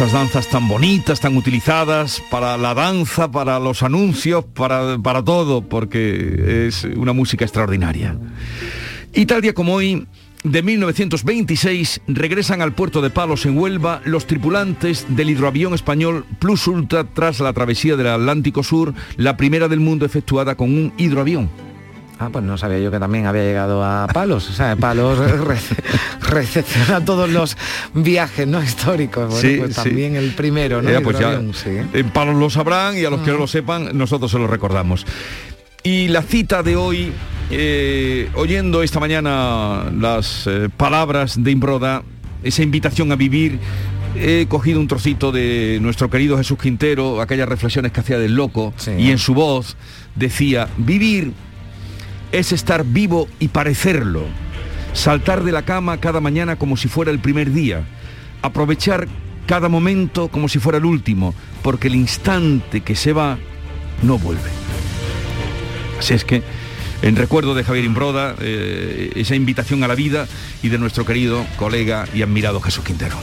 Esas danzas tan bonitas, tan utilizadas para la danza, para los anuncios, para, para todo, porque es una música extraordinaria. Y tal día como hoy, de 1926 regresan al puerto de Palos en Huelva los tripulantes del hidroavión español Plus Ultra tras la travesía del Atlántico Sur, la primera del mundo efectuada con un hidroavión. Ah, pues no sabía yo que también había llegado a Palos. O sea, Palos recepciona todos los viajes no históricos. Bueno, Sí, pues sí. también el primero, ¿no? Ya, pues ya, Hidroavión, sí. en Palos lo sabrán y a los que no lo sepan, nosotros se lo recordamos. Y la cita de hoy, eh, oyendo esta mañana las eh, palabras de Imbroda, esa invitación a vivir, he cogido un trocito de nuestro querido Jesús Quintero, aquellas reflexiones que hacía del loco, y en su voz decía, vivir es estar vivo y parecerlo, saltar de la cama cada mañana como si fuera el primer día, aprovechar cada momento como si fuera el último, porque el instante que se va no vuelve. Así es que, en recuerdo de Javier Imbroda, eh, esa invitación a la vida y de nuestro querido colega y admirado Jesús Quintero.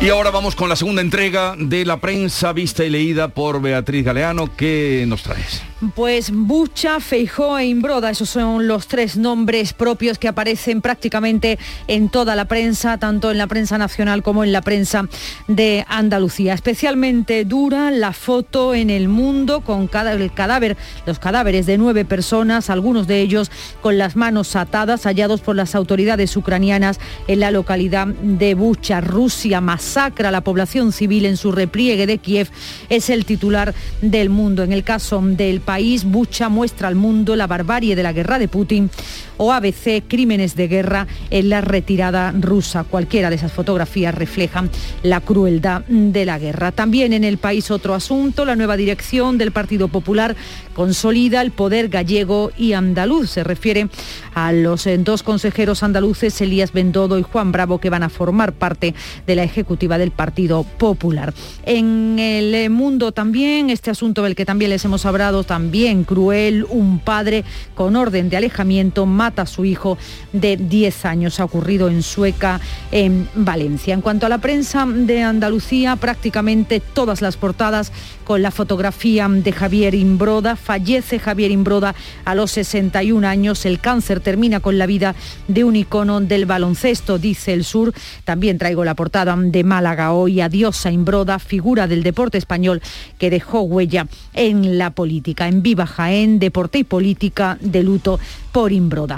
Y ahora vamos con la segunda entrega de la prensa vista y leída por Beatriz Galeano. ¿Qué nos traes? Pues Bucha, Feijó e Imbroda, esos son los tres nombres propios que aparecen prácticamente en toda la prensa, tanto en la prensa nacional como en la prensa de Andalucía. Especialmente dura la foto en el mundo con cada, el cadáver, los cadáveres de nueve personas, algunos de ellos con las manos atadas, hallados por las autoridades ucranianas en la localidad de Bucha. Rusia masacra a la población civil en su repliegue de Kiev, es el titular del mundo. En el caso del país, Bucha muestra al mundo la barbarie de la guerra de Putin o ABC, crímenes de guerra en la retirada rusa. Cualquiera de esas fotografías reflejan la crueldad de la guerra. También en el país otro asunto, la nueva dirección del Partido Popular consolida el poder gallego y andaluz. Se refiere a los eh, dos consejeros andaluces, Elías Bendodo y Juan Bravo, que van a formar parte de la ejecutiva del Partido Popular. En el eh, mundo también, este asunto del que también les hemos hablado, también cruel, un padre con orden de alejamiento mata a su hijo de 10 años. Ha ocurrido en Sueca, en Valencia. En cuanto a la prensa de Andalucía, prácticamente todas las portadas con la fotografía de Javier Imbroda. Fallece Javier Imbroda a los 61 años. El cáncer termina con la vida de un icono del baloncesto, dice el sur. También traigo la portada de Málaga hoy. Adiós a Imbroda, figura del deporte español que dejó huella en la política. En Viva Jaén, deporte y política de luto por Imbroda.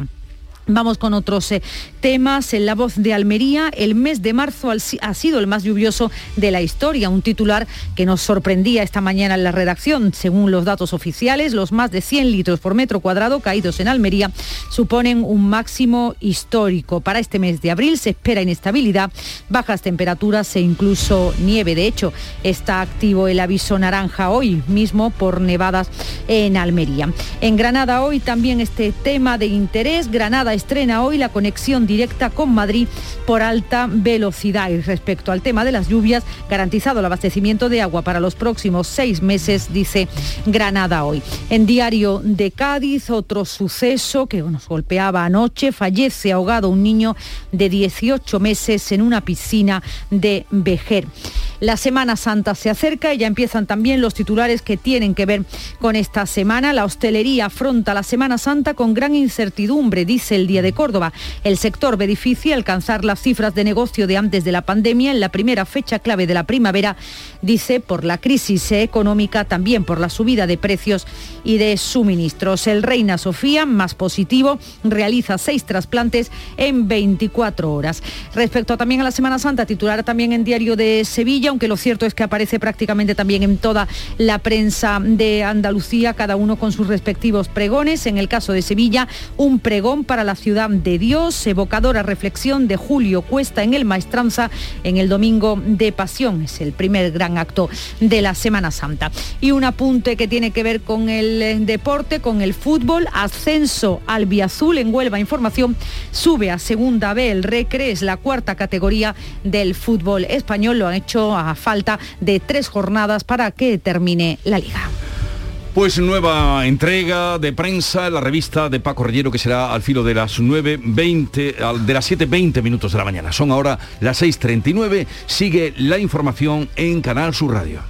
Vamos con otros eh, temas. En la voz de Almería, el mes de marzo ha sido el más lluvioso de la historia. Un titular que nos sorprendía esta mañana en la redacción. Según los datos oficiales, los más de 100 litros por metro cuadrado caídos en Almería suponen un máximo histórico. Para este mes de abril se espera inestabilidad, bajas temperaturas e incluso nieve. De hecho, está activo el aviso naranja hoy mismo por nevadas en Almería. En Granada hoy también este tema de interés. Granada estrena hoy la conexión directa con Madrid por alta velocidad. Y respecto al tema de las lluvias, garantizado el abastecimiento de agua para los próximos seis meses, dice Granada hoy. En Diario de Cádiz, otro suceso que nos golpeaba anoche, fallece ahogado un niño de 18 meses en una piscina de Vejer. La Semana Santa se acerca y ya empiezan también los titulares que tienen que ver con esta semana. La hostelería afronta la Semana Santa con gran incertidumbre, dice el Día de Córdoba. El sector ve difícil alcanzar las cifras de negocio de antes de la pandemia en la primera fecha clave de la primavera, dice, por la crisis económica, también por la subida de precios y de suministros. El Reina Sofía, más positivo, realiza seis trasplantes en 24 horas. Respecto también a la Semana Santa, titular también en Diario de Sevilla, aunque lo cierto es que aparece prácticamente también en toda la prensa de Andalucía, cada uno con sus respectivos pregones. En el caso de Sevilla, un pregón para la ciudad de Dios, evocadora reflexión de Julio Cuesta en el Maestranza en el Domingo de Pasión. Es el primer gran acto de la Semana Santa. Y un apunte que tiene que ver con el eh, deporte, con el fútbol, ascenso al Biazul en Huelva Información, sube a segunda B el Recre, es la cuarta categoría del fútbol español, lo han hecho a falta de tres jornadas para que termine la liga. Pues nueva entrega de prensa en la revista de Paco Rellero que será al filo de las 9.20, de las 7.20 minutos de la mañana. Son ahora las 6.39. Sigue la información en Canal Sur Radio.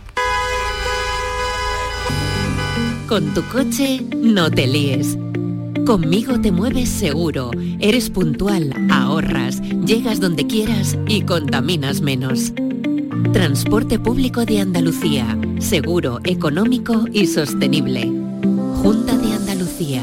Con tu coche no te líes. Conmigo te mueves seguro, eres puntual, ahorras, llegas donde quieras y contaminas menos. Transporte público de Andalucía, seguro, económico y sostenible. Junta de Andalucía.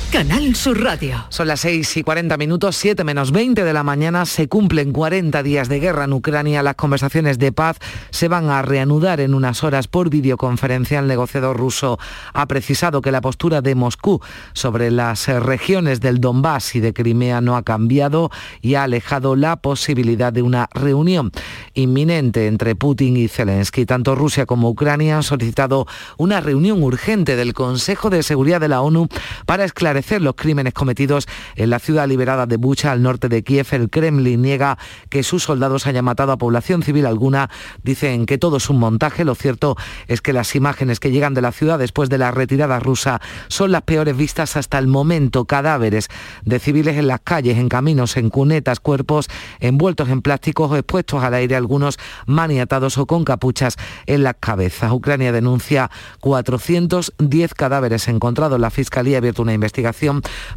Canal Sur Radio. Son las 6 y 40 minutos, 7 menos 20 de la mañana. Se cumplen 40 días de guerra en Ucrania. Las conversaciones de paz se van a reanudar en unas horas por videoconferencia. El negociador ruso ha precisado que la postura de Moscú sobre las regiones del Donbass y de Crimea no ha cambiado y ha alejado la posibilidad de una reunión inminente entre Putin y Zelensky. Tanto Rusia como Ucrania han solicitado una reunión urgente del Consejo de Seguridad de la ONU para esclarecer los crímenes cometidos en la ciudad liberada de Bucha, al norte de Kiev. El Kremlin niega que sus soldados hayan matado a población civil alguna. Dicen que todo es un montaje. Lo cierto es que las imágenes que llegan de la ciudad después de la retirada rusa son las peores vistas hasta el momento. Cadáveres de civiles en las calles, en caminos, en cunetas, cuerpos envueltos en plásticos o expuestos al aire, algunos maniatados o con capuchas en las cabezas. Ucrania denuncia 410 cadáveres encontrados. La Fiscalía ha abierto una investigación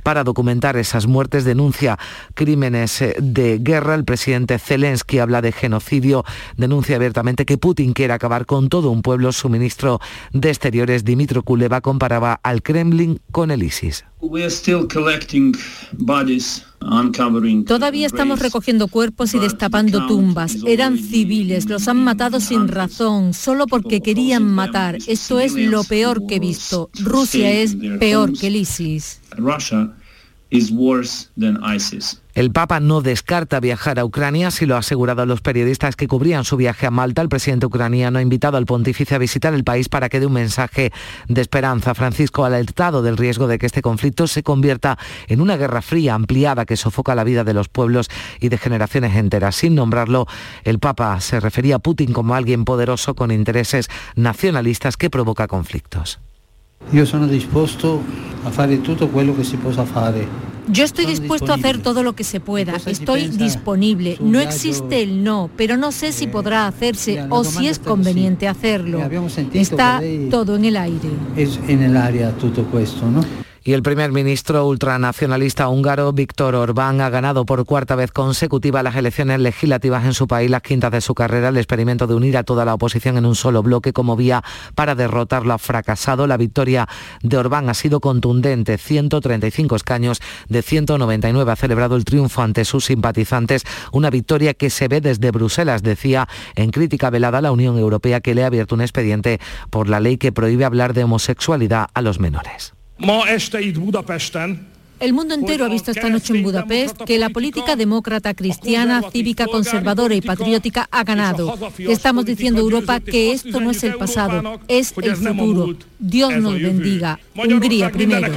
para documentar esas muertes, denuncia crímenes eh, de guerra. El presidente Zelensky habla de genocidio, denuncia abiertamente que Putin quiere acabar con todo un pueblo. Su ministro de Exteriores, Dimitro Kuleva, comparaba al Kremlin con el ISIS. Todavía estamos recogiendo cuerpos y destapando tumbas. Eran civiles, los han matado sin razón, solo porque querían matar. Esto es lo peor que he visto. Rusia es peor que el ISIS. El Papa no descarta viajar a Ucrania, si lo ha asegurado a los periodistas que cubrían su viaje a Malta. El presidente ucraniano ha invitado al pontífice a visitar el país para que dé un mensaje de esperanza. Francisco ha alertado del riesgo de que este conflicto se convierta en una guerra fría, ampliada, que sofoca la vida de los pueblos y de generaciones enteras. Sin nombrarlo, el Papa se refería a Putin como alguien poderoso con intereses nacionalistas que provoca conflictos. Yo sono dispuesto a hacer todo lo que se pueda hacer. Yo estoy dispuesto a hacer todo lo que se pueda. Estoy disponible. No existe el no, pero no sé si podrá hacerse o si es conveniente hacerlo. Está todo en el aire. Es en el área todo esto, ¿no? Y el primer ministro ultranacionalista húngaro, Víctor Orbán, ha ganado por cuarta vez consecutiva las elecciones legislativas en su país, las quintas de su carrera. El experimento de unir a toda la oposición en un solo bloque como vía para derrotarlo ha fracasado. La victoria de Orbán ha sido contundente. 135 escaños de 199 ha celebrado el triunfo ante sus simpatizantes. Una victoria que se ve desde Bruselas, decía en crítica velada la Unión Europea que le ha abierto un expediente por la ley que prohíbe hablar de homosexualidad a los menores. El mundo entero ha visto esta noche en Budapest que la política demócrata, cristiana, cívica, conservadora y patriótica ha ganado. Estamos diciendo a Europa que esto no es el pasado, es el futuro. Dios nos bendiga. Hungría primero.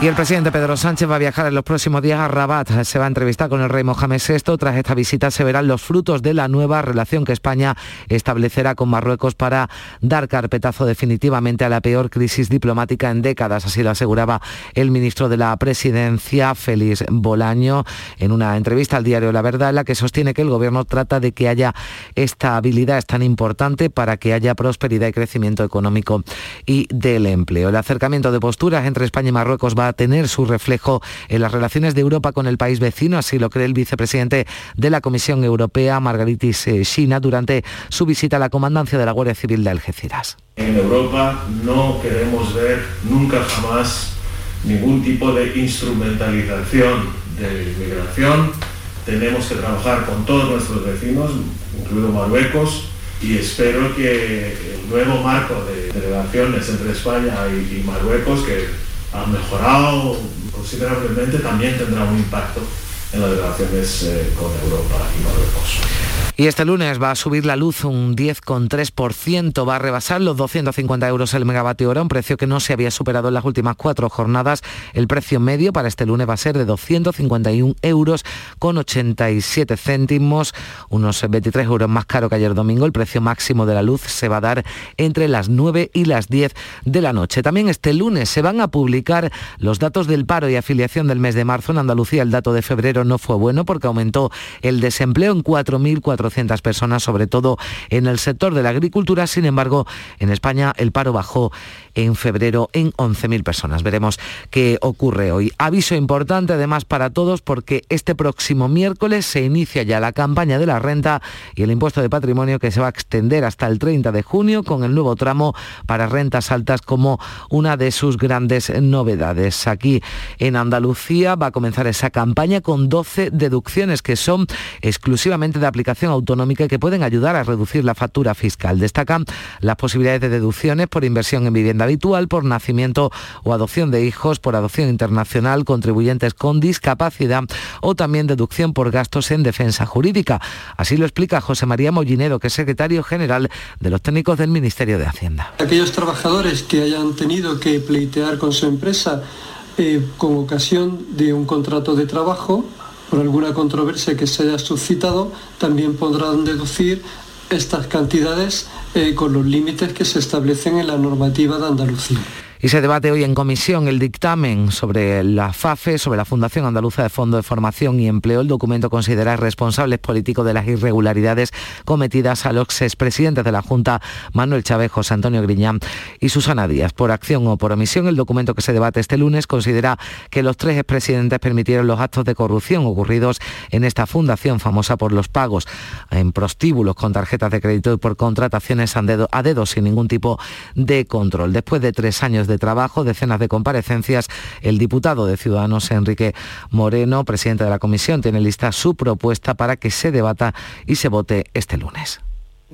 Y el presidente Pedro Sánchez va a viajar en los próximos días a Rabat. Se va a entrevistar con el rey Mohamed VI. Tras esta visita se verán los frutos de la nueva relación que España establecerá con Marruecos para dar carpetazo definitivamente a la peor crisis diplomática en décadas. Así lo aseguraba el ministro de la Presidencia, Félix Bolaño, en una entrevista al diario La Verdad, en la que sostiene que el gobierno trata de que haya estabilidad es tan importante para que haya prosperidad y crecimiento económico y del empleo. El acercamiento de posturas entre España y Marruecos va a tener su reflejo en las relaciones de Europa con el país vecino, así lo cree el vicepresidente de la Comisión Europea, Margaritis China, durante su visita a la comandancia de la Guardia Civil de Algeciras. En Europa no queremos ver nunca jamás ningún tipo de instrumentalización de inmigración. Tenemos que trabajar con todos nuestros vecinos, incluido Marruecos, y espero que el nuevo marco de, relaciones entre España y Marruecos, que ha mejorado considerablemente, también tendrá un impacto en las relaciones eh, con Europa y Marruecos. Y este lunes va a subir la luz un 10,3%, va a rebasar los 250 euros el megavatio hora, un precio que no se había superado en las últimas cuatro jornadas. El precio medio para este lunes va a ser de 251 euros con 87 céntimos, unos 23 euros más caro que ayer domingo. El precio máximo de la luz se va a dar entre las 9 y las 10 de la noche. También este lunes se van a publicar los datos del paro y afiliación del mes de marzo. En Andalucía el dato de febrero no fue bueno porque aumentó el desempleo en 4.400 personas, sobre todo en el sector de la agricultura. Sin embargo, en España el paro bajó en febrero en 11.000 personas. Veremos qué ocurre hoy. Aviso importante además para todos porque este próximo miércoles se inicia ya la campaña de la renta y el impuesto de patrimonio que se va a extender hasta el 30 de junio con el nuevo tramo para rentas altas como una de sus grandes novedades. Aquí en Andalucía va a comenzar esa campaña con 12 deducciones que son exclusivamente de aplicación autonómica y que pueden ayudar a reducir la factura fiscal. Destacan las posibilidades de deducciones por inversión en vivienda habitual por nacimiento o adopción de hijos, por adopción internacional, contribuyentes con discapacidad o también deducción por gastos en defensa jurídica. Así lo explica José María Mollinero, que es secretario general de los técnicos del Ministerio de Hacienda. Aquellos trabajadores que hayan tenido que pleitear con su empresa eh, con ocasión de un contrato de trabajo, por alguna controversia que se haya suscitado, también podrán deducir estas cantidades eh, con los límites que se establecen en la normativa de Andalucía. Y se debate hoy en comisión el dictamen sobre la FAFE, sobre la Fundación Andaluza de Fondo de Formación y Empleo. El documento considera responsables políticos de las irregularidades cometidas a los expresidentes de la Junta, Manuel Chávez, Antonio Griñán y Susana Díaz. Por acción o por omisión, el documento que se debate este lunes considera que los tres expresidentes permitieron los actos de corrupción ocurridos en esta fundación famosa por los pagos en prostíbulos con tarjetas de crédito y por contrataciones a dedo, a dedo sin ningún tipo de control. Después de tres años de trabajo, decenas de comparecencias. El diputado de Ciudadanos, Enrique Moreno, presidente de la comisión, tiene lista su propuesta para que se debata y se vote este lunes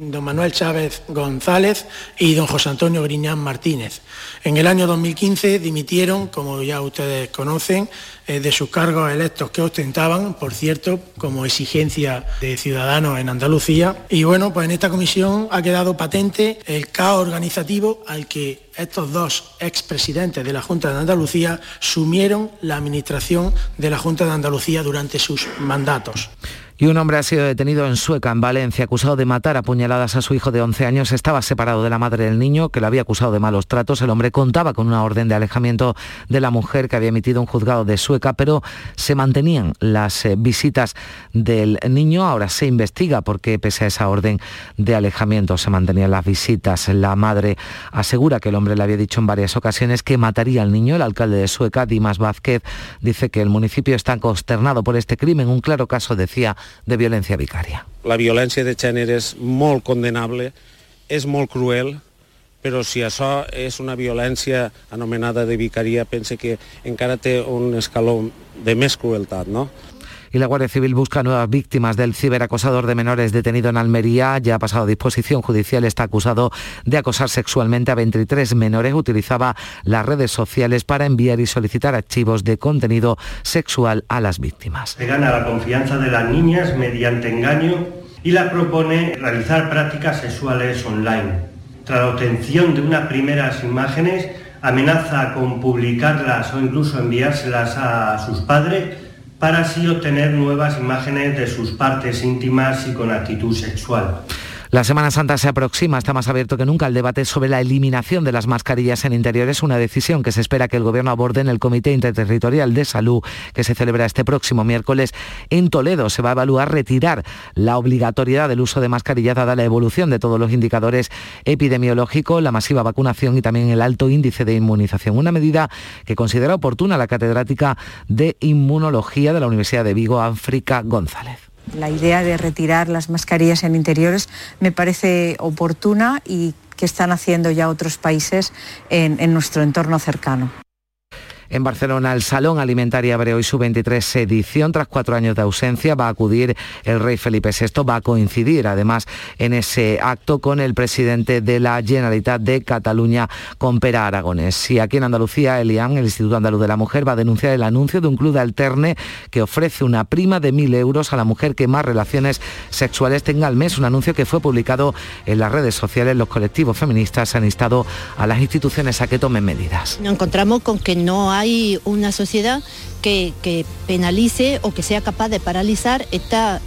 don Manuel Chávez González y don José Antonio Griñán Martínez. En el año 2015 dimitieron, como ya ustedes conocen, eh, de sus cargos electos que ostentaban, por cierto, como exigencia de ciudadanos en Andalucía. Y bueno, pues en esta comisión ha quedado patente el caos organizativo al que estos dos expresidentes de la Junta de Andalucía sumieron la administración de la Junta de Andalucía durante sus mandatos. Y un hombre ha sido detenido en Sueca, en Valencia, acusado de matar a puñaladas a su hijo de 11 años. Estaba separado de la madre del niño, que lo había acusado de malos tratos. El hombre contaba con una orden de alejamiento de la mujer que había emitido un juzgado de Sueca, pero se mantenían las eh, visitas del niño. Ahora se investiga porque pese a esa orden de alejamiento se mantenían las visitas. La madre asegura que el hombre le había dicho en varias ocasiones que mataría al niño. El alcalde de Sueca, Dimas Vázquez, dice que el municipio está consternado por este crimen. Un claro caso, decía, de violència vicària. La violència de gènere és molt condenable, és molt cruel, però si això és una violència anomenada de vicaria, pense que encara té un escaló de més crueltat, no? Y la Guardia Civil busca nuevas víctimas del ciberacosador de menores detenido en Almería. Ya ha pasado a disposición judicial, está acusado de acosar sexualmente a 23 menores. Utilizaba las redes sociales para enviar y solicitar archivos de contenido sexual a las víctimas. Se gana la confianza de las niñas mediante engaño y la propone realizar prácticas sexuales online. Tras la obtención de unas primeras imágenes, amenaza con publicarlas o incluso enviárselas a sus padres para así obtener nuevas imágenes de sus partes íntimas y con actitud sexual. La Semana Santa se aproxima, está más abierto que nunca el debate sobre la eliminación de las mascarillas en interiores, una decisión que se espera que el Gobierno aborde en el Comité Interterritorial de Salud que se celebra este próximo miércoles en Toledo. Se va a evaluar retirar la obligatoriedad del uso de mascarillas dada la evolución de todos los indicadores epidemiológicos, la masiva vacunación y también el alto índice de inmunización. Una medida que considera oportuna la catedrática de Inmunología de la Universidad de Vigo, África González. La idea de retirar las mascarillas en interiores me parece oportuna y que están haciendo ya otros países en, nuestro entorno cercano. En Barcelona, el Salón Alimentaria abre hoy su 23 edición. Tras cuatro años de ausencia, va a acudir el rey Felipe VI. Va a coincidir, además, en ese acto con el presidente de la Generalitat de Cataluña, con Pera. Y aquí en Andalucía, el IAN, el Instituto Andaluz de la Mujer, va a denunciar el anuncio de un club de alterne que ofrece una prima de mil euros a la mujer que más relaciones sexuales tenga al mes. Un anuncio que fue publicado en las redes sociales. Los colectivos feministas han instado a las instituciones a que tomen medidas. Nos encontramos con que no hay una sociedad que, penalice o que sea capaz de paralizar esta,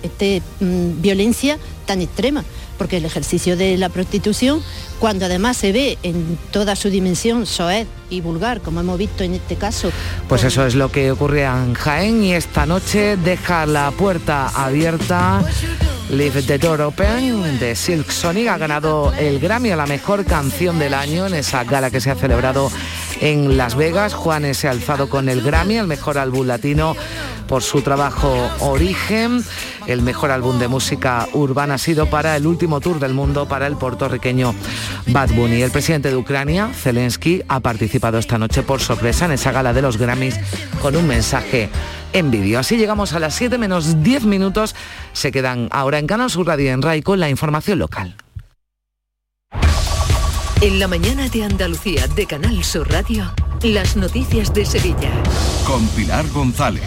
mm, violencia tan extrema porque el ejercicio de la prostitución, cuando además se ve en toda su dimensión soez y vulgar, como hemos visto en este caso. Pues eso es lo que ocurre en Jaén y esta noche deja la puerta abierta. Leave the Door Open de Silk Sonic ha ganado el Grammy a la mejor canción del año en esa gala que se ha celebrado en Las Vegas. Juanes se ha alzado con el Grammy, el mejor álbum latino por su trabajo Origen. El mejor álbum de música urbana ha sido para el último tour del mundo para el puertorriqueño Bad Bunny. El presidente de Ucrania, Zelensky, ha participado esta noche por sorpresa en esa gala de los Grammys con un mensaje en vídeo. Así llegamos a las 7 menos 10 minutos. Se quedan ahora en Canal Sur Radio en RAI con la información local. En la mañana de Andalucía de Canal Sur Radio, las noticias de Sevilla. Con Pilar González.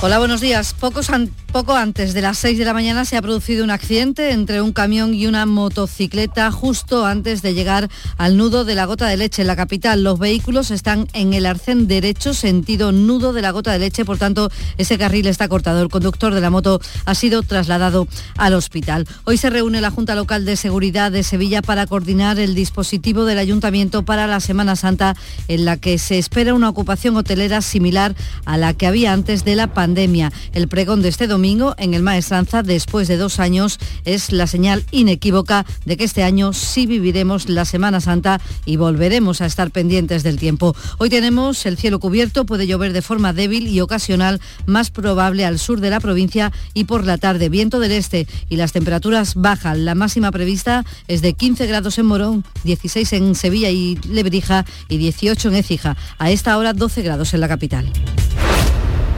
Hola, buenos días. Pocos poco antes de las 6 de la mañana se ha producido un accidente entre un camión y una motocicleta justo antes de llegar al nudo de la gota de leche en la capital. Los vehículos están en el arcén derecho, sentido nudo de la gota de leche, por tanto ese carril está cortado. El conductor de la moto ha sido trasladado al hospital. Hoy se reúne la Junta Local de Seguridad de Sevilla para coordinar el dispositivo del Ayuntamiento para la Semana Santa, en la que se espera una ocupación hotelera similar a la que había antes de la pandemia el pregón de este domingo en el Maestranza, después de dos años, es la señal inequívoca de que este año sí viviremos la Semana Santa y volveremos a estar pendientes del tiempo. Hoy tenemos el cielo cubierto, puede llover de forma débil y ocasional, más probable al sur de la provincia y por la tarde viento del este y las temperaturas bajan. La máxima prevista es de 15 grados en Morón, 16 en Sevilla y Lebrija y 18 en Écija. A esta hora 12 grados en la capital.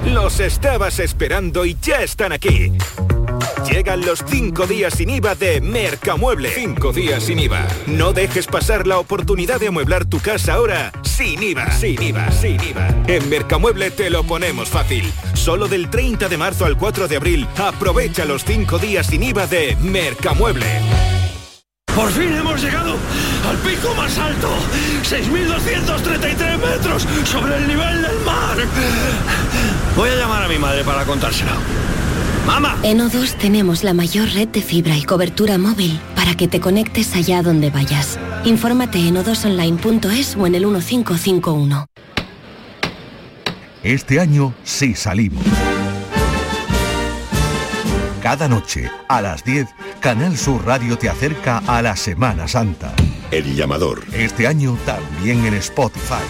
Los estabas esperando y ya están aquí. Llegan los 5 días sin IVA de Mercamueble. 5 días sin IVA. No dejes pasar la oportunidad de amueblar tu casa ahora sin IVA. Sin IVA, sin IVA. En Mercamueble te lo ponemos fácil. Solo del 30 de marzo al 4 de abril, aprovecha los 5 días sin IVA de Mercamueble. Por fin hemos llegado al pico más alto, 6.233 metros sobre el nivel del mar. Voy a llamar a mi madre para contárselo. ¡Mamá! En O2 tenemos la mayor red de fibra y cobertura móvil para que te conectes allá donde vayas. Infórmate en o2online.es o en el 1551. Este año sí salimos. Cada noche, a las 10, Canal Sur Radio te acerca a la Semana Santa. El llamador. Este año también en Spotify.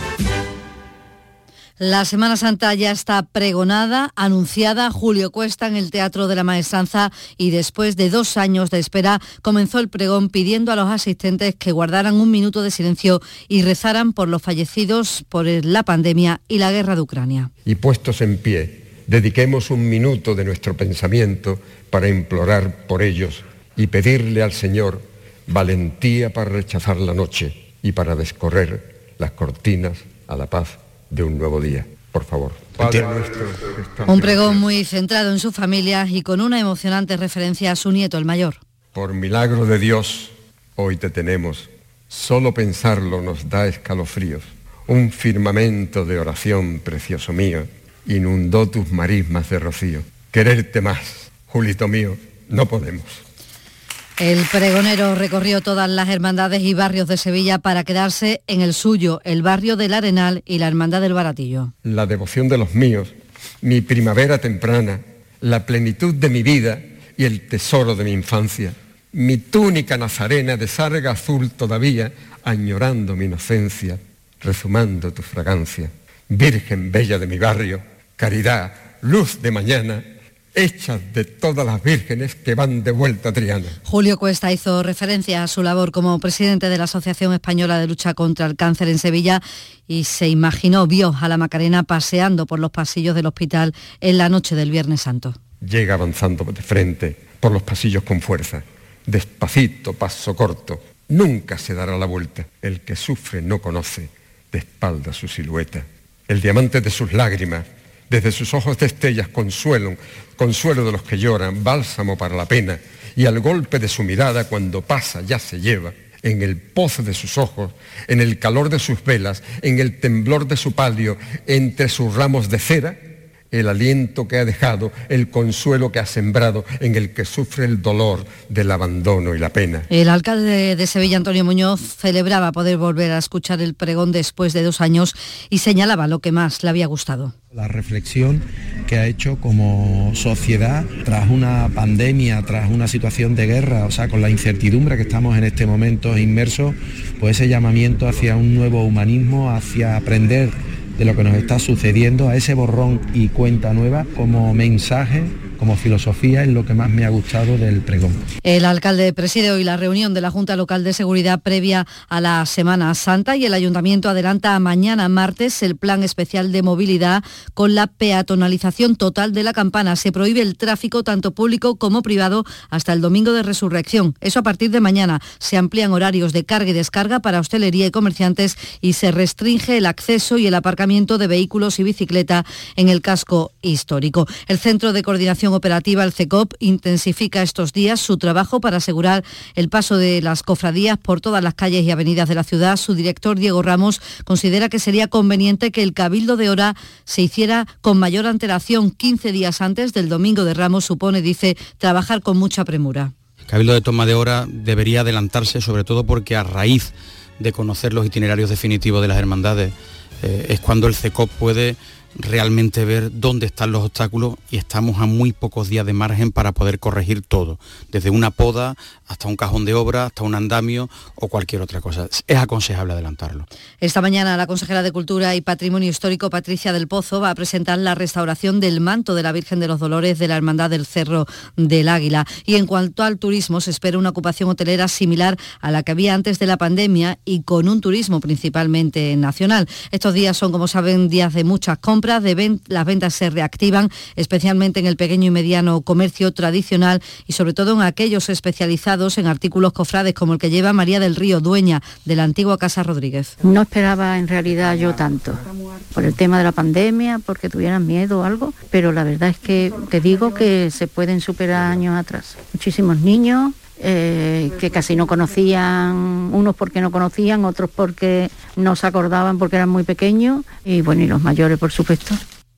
La Semana Santa ya está pregonada, anunciada. Julio Cuesta en el Teatro de la Maestranza y después de dos años de espera comenzó el pregón pidiendo a los asistentes que guardaran un minuto de silencio y rezaran por los fallecidos por la pandemia y la guerra de Ucrania. Y puestos en pie, dediquemos un minuto de nuestro pensamiento para implorar por ellos y pedirle al Señor valentía para rechazar la noche y para descorrer las cortinas a la paz de un nuevo día. Por favor. un pregón muy centrado en su familia y con una emocionante referencia a su nieto, el mayor. Por milagro de Dios, hoy te tenemos. Solo pensarlo nos da escalofríos. Un firmamento de oración, precioso mío, inundó tus marismas de rocío. Quererte más Julito mío, no podemos. El pregonero recorrió todas las hermandades y barrios de Sevilla para quedarse en el suyo, el barrio del Arenal y la Hermandad del Baratillo. La devoción de los míos, mi primavera temprana, la plenitud de mi vida y el tesoro de mi infancia, mi túnica nazarena de sarga azul todavía, añorando mi inocencia, rezumando tu fragancia. Virgen bella de mi barrio, caridad, luz de mañana, hechas de todas las vírgenes que van de vuelta a Triana. Julio Cuesta hizo referencia a su labor como presidente de la Asociación Española de Lucha contra el Cáncer en Sevilla y se imaginó, vio a la Macarena paseando por los pasillos del hospital en la noche del Viernes Santo. Llega avanzando de frente por los pasillos con fuerza, despacito, paso corto. Nunca se dará la vuelta. El que sufre no conoce de espalda su silueta. El diamante de sus lágrimas desde sus ojos de estrellas consuelo, consuelo de los que lloran, bálsamo para la pena, y al golpe de su mirada cuando pasa ya se lleva, en el pozo de sus ojos, en el calor de sus velas, en el temblor de su palio, entre sus ramos de cera, el aliento que ha dejado, el consuelo que ha sembrado en el que sufre el dolor del abandono y la pena. El alcalde de Sevilla, Antonio Muñoz, celebraba poder volver a escuchar el pregón después de dos años y señalaba lo que más le había gustado. La reflexión que ha hecho como sociedad tras una pandemia, tras una situación de guerra, o sea, con la incertidumbre que estamos en este momento inmersos, pues ese llamamiento hacia un nuevo humanismo, hacia aprender de lo que nos está sucediendo, a ese borrón y cuenta nueva como mensaje como filosofía es lo que más me ha gustado del pregón. El alcalde preside hoy la reunión de la Junta Local de Seguridad previa a la Semana Santa y el ayuntamiento adelanta a mañana martes el plan especial de movilidad con la peatonalización total de la campana. Se prohíbe el tráfico tanto público como privado hasta el domingo de resurrección. Eso a partir de mañana. Se amplían horarios de carga y descarga para hostelería y comerciantes y se restringe el acceso y el aparcamiento de vehículos y bicicleta en el casco histórico. El Centro de Coordinación operativa, el CECOP, intensifica estos días su trabajo para asegurar el paso de las cofradías por todas las calles y avenidas de la ciudad. Su director, Diego Ramos, considera que sería conveniente que el Cabildo de Hora se hiciera con mayor antelación 15 días antes del Domingo de Ramos, supone, dice, trabajar con mucha premura. El Cabildo de toma de hora debería adelantarse, sobre todo porque a raíz de conocer los itinerarios definitivos de las hermandades, eh, es cuando el CECOP puede realmente ver dónde están los obstáculos y estamos a muy pocos días de margen para poder corregir todo, desde una poda hasta un cajón de obra, hasta un andamio o cualquier otra cosa. Es aconsejable adelantarlo. Esta mañana la consejera de Cultura y Patrimonio Histórico, Patricia del Pozo, va a presentar la restauración del manto de la Virgen de los Dolores de la Hermandad del Cerro del Águila. Y en cuanto al turismo, se espera una ocupación hotelera similar a la que había antes de la pandemia y con un turismo principalmente nacional. Estos días son, como saben, días de muchas compras, las ventas se reactivan, especialmente en el pequeño y mediano comercio tradicional y sobre todo en aquellos especializados en artículos cofrades como el que lleva María del Río, dueña de la antigua Casa Rodríguez. No esperaba en realidad yo tanto, por el tema de la pandemia, porque tuvieran miedo o algo, pero la verdad es que te digo que se pueden superar años atrás. Muchísimos niños, eh, que casi no conocían, unos porque no conocían, otros porque no se acordaban porque eran muy pequeños y bueno, y los mayores por supuesto.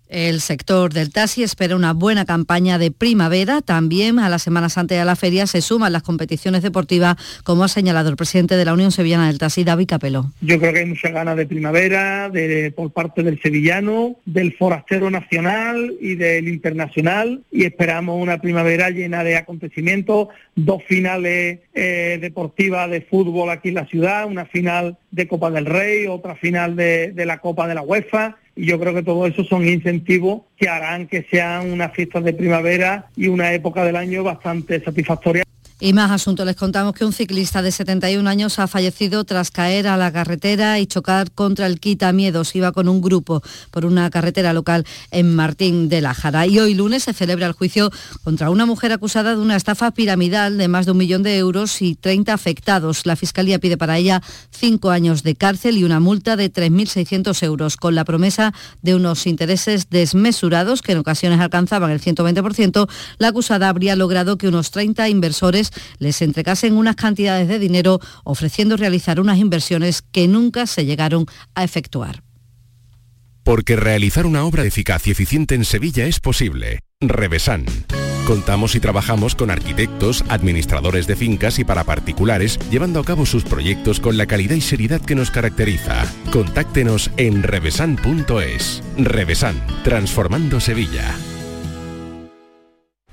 El sector del taxi espera una buena campaña de primavera. También a la Semana Santa y a la feria se suman las competiciones deportivas, como ha señalado el presidente de la Unión Sevillana del Taxi, David Capelo. Yo creo que hay muchas ganas de primavera por parte del sevillano, del forastero nacional y del internacional y esperamos una primavera llena de acontecimientos, dos finales eh, deportivas de fútbol aquí en la ciudad, una final de Copa del Rey, otra final de la Copa de la UEFA y yo creo que todo eso son incentivos que harán que sean unas fiestas de primavera y una época del año bastante satisfactoria. Y más asuntos. Les contamos que un ciclista de 71 años ha fallecido tras caer a la carretera y chocar contra el Miedos. Iba con un grupo por una carretera local en Martín de la Jara. Y hoy lunes se celebra el juicio contra una mujer acusada de una estafa piramidal de más de un millón de euros y 30 afectados. La Fiscalía pide para ella cinco años de cárcel y una multa de 3.600 euros, con la promesa de unos intereses desmesurados que en ocasiones alcanzaban el 120%. La acusada habría logrado que unos 30 inversores les entregasen unas cantidades de dinero ofreciendo realizar unas inversiones que nunca se llegaron a efectuar. Porque realizar una obra eficaz y eficiente en Sevilla es posible. Revesan. Contamos y trabajamos con arquitectos, administradores de fincas y para particulares, llevando a cabo sus proyectos con la calidad y seriedad que nos caracteriza. Contáctenos en revesan.es. Revesan, transformando Sevilla.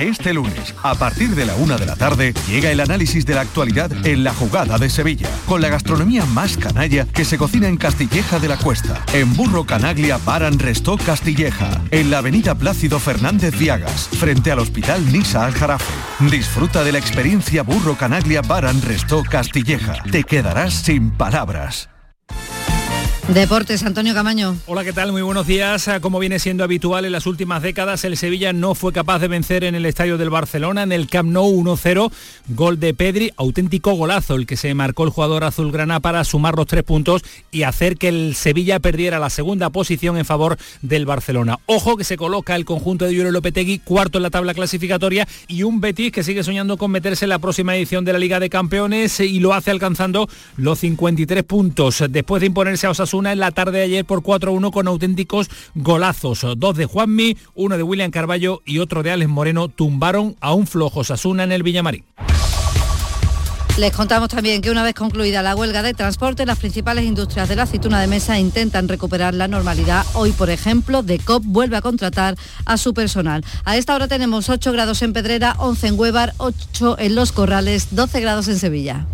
Este lunes, a partir de la una de la tarde, llega el análisis de la actualidad en la jugada de Sevilla, con la gastronomía más canalla que se cocina en Castilleja de la Cuesta, en Burro Canaglia Baran Restó Castilleja, en la avenida Plácido Fernández Viagas, frente al Hospital Nisa Al Jarafe. Disfruta de la experiencia Burro Canaglia Baran Restó Castilleja. Te quedarás sin palabras. Deportes, Antonio Camaño. Hola, ¿qué tal? Muy buenos días. Ah, como viene siendo habitual en las últimas décadas, el Sevilla no fue capaz de vencer en el estadio del Barcelona, en el Camp Nou 1-0, gol de Pedri, auténtico golazo el que se marcó el jugador azulgrana para sumar los tres puntos y hacer que el Sevilla perdiera la segunda posición en favor del Barcelona. Ojo que se coloca el conjunto de Julio Lopetegui cuarto en la tabla clasificatoria y un Betis que sigue soñando con meterse en la próxima edición de la Liga de Campeones y lo hace alcanzando los 53 puntos después de imponerse a Osasuna en la tarde de ayer por 4-1 con auténticos golazos. Dos de Juanmi, uno de William Carballo y otro de Alex Moreno tumbaron a un flojo Sasuna en el Villamarín. Les contamos también que una vez concluida la huelga de transporte, las principales industrias de la aceituna de mesa intentan recuperar la normalidad. Hoy, por ejemplo, DECOP vuelve a contratar a su personal. A esta hora tenemos 8 grados en Pedrera, 11 en Huevar, 8 en Los Corrales, 12 grados en Sevilla.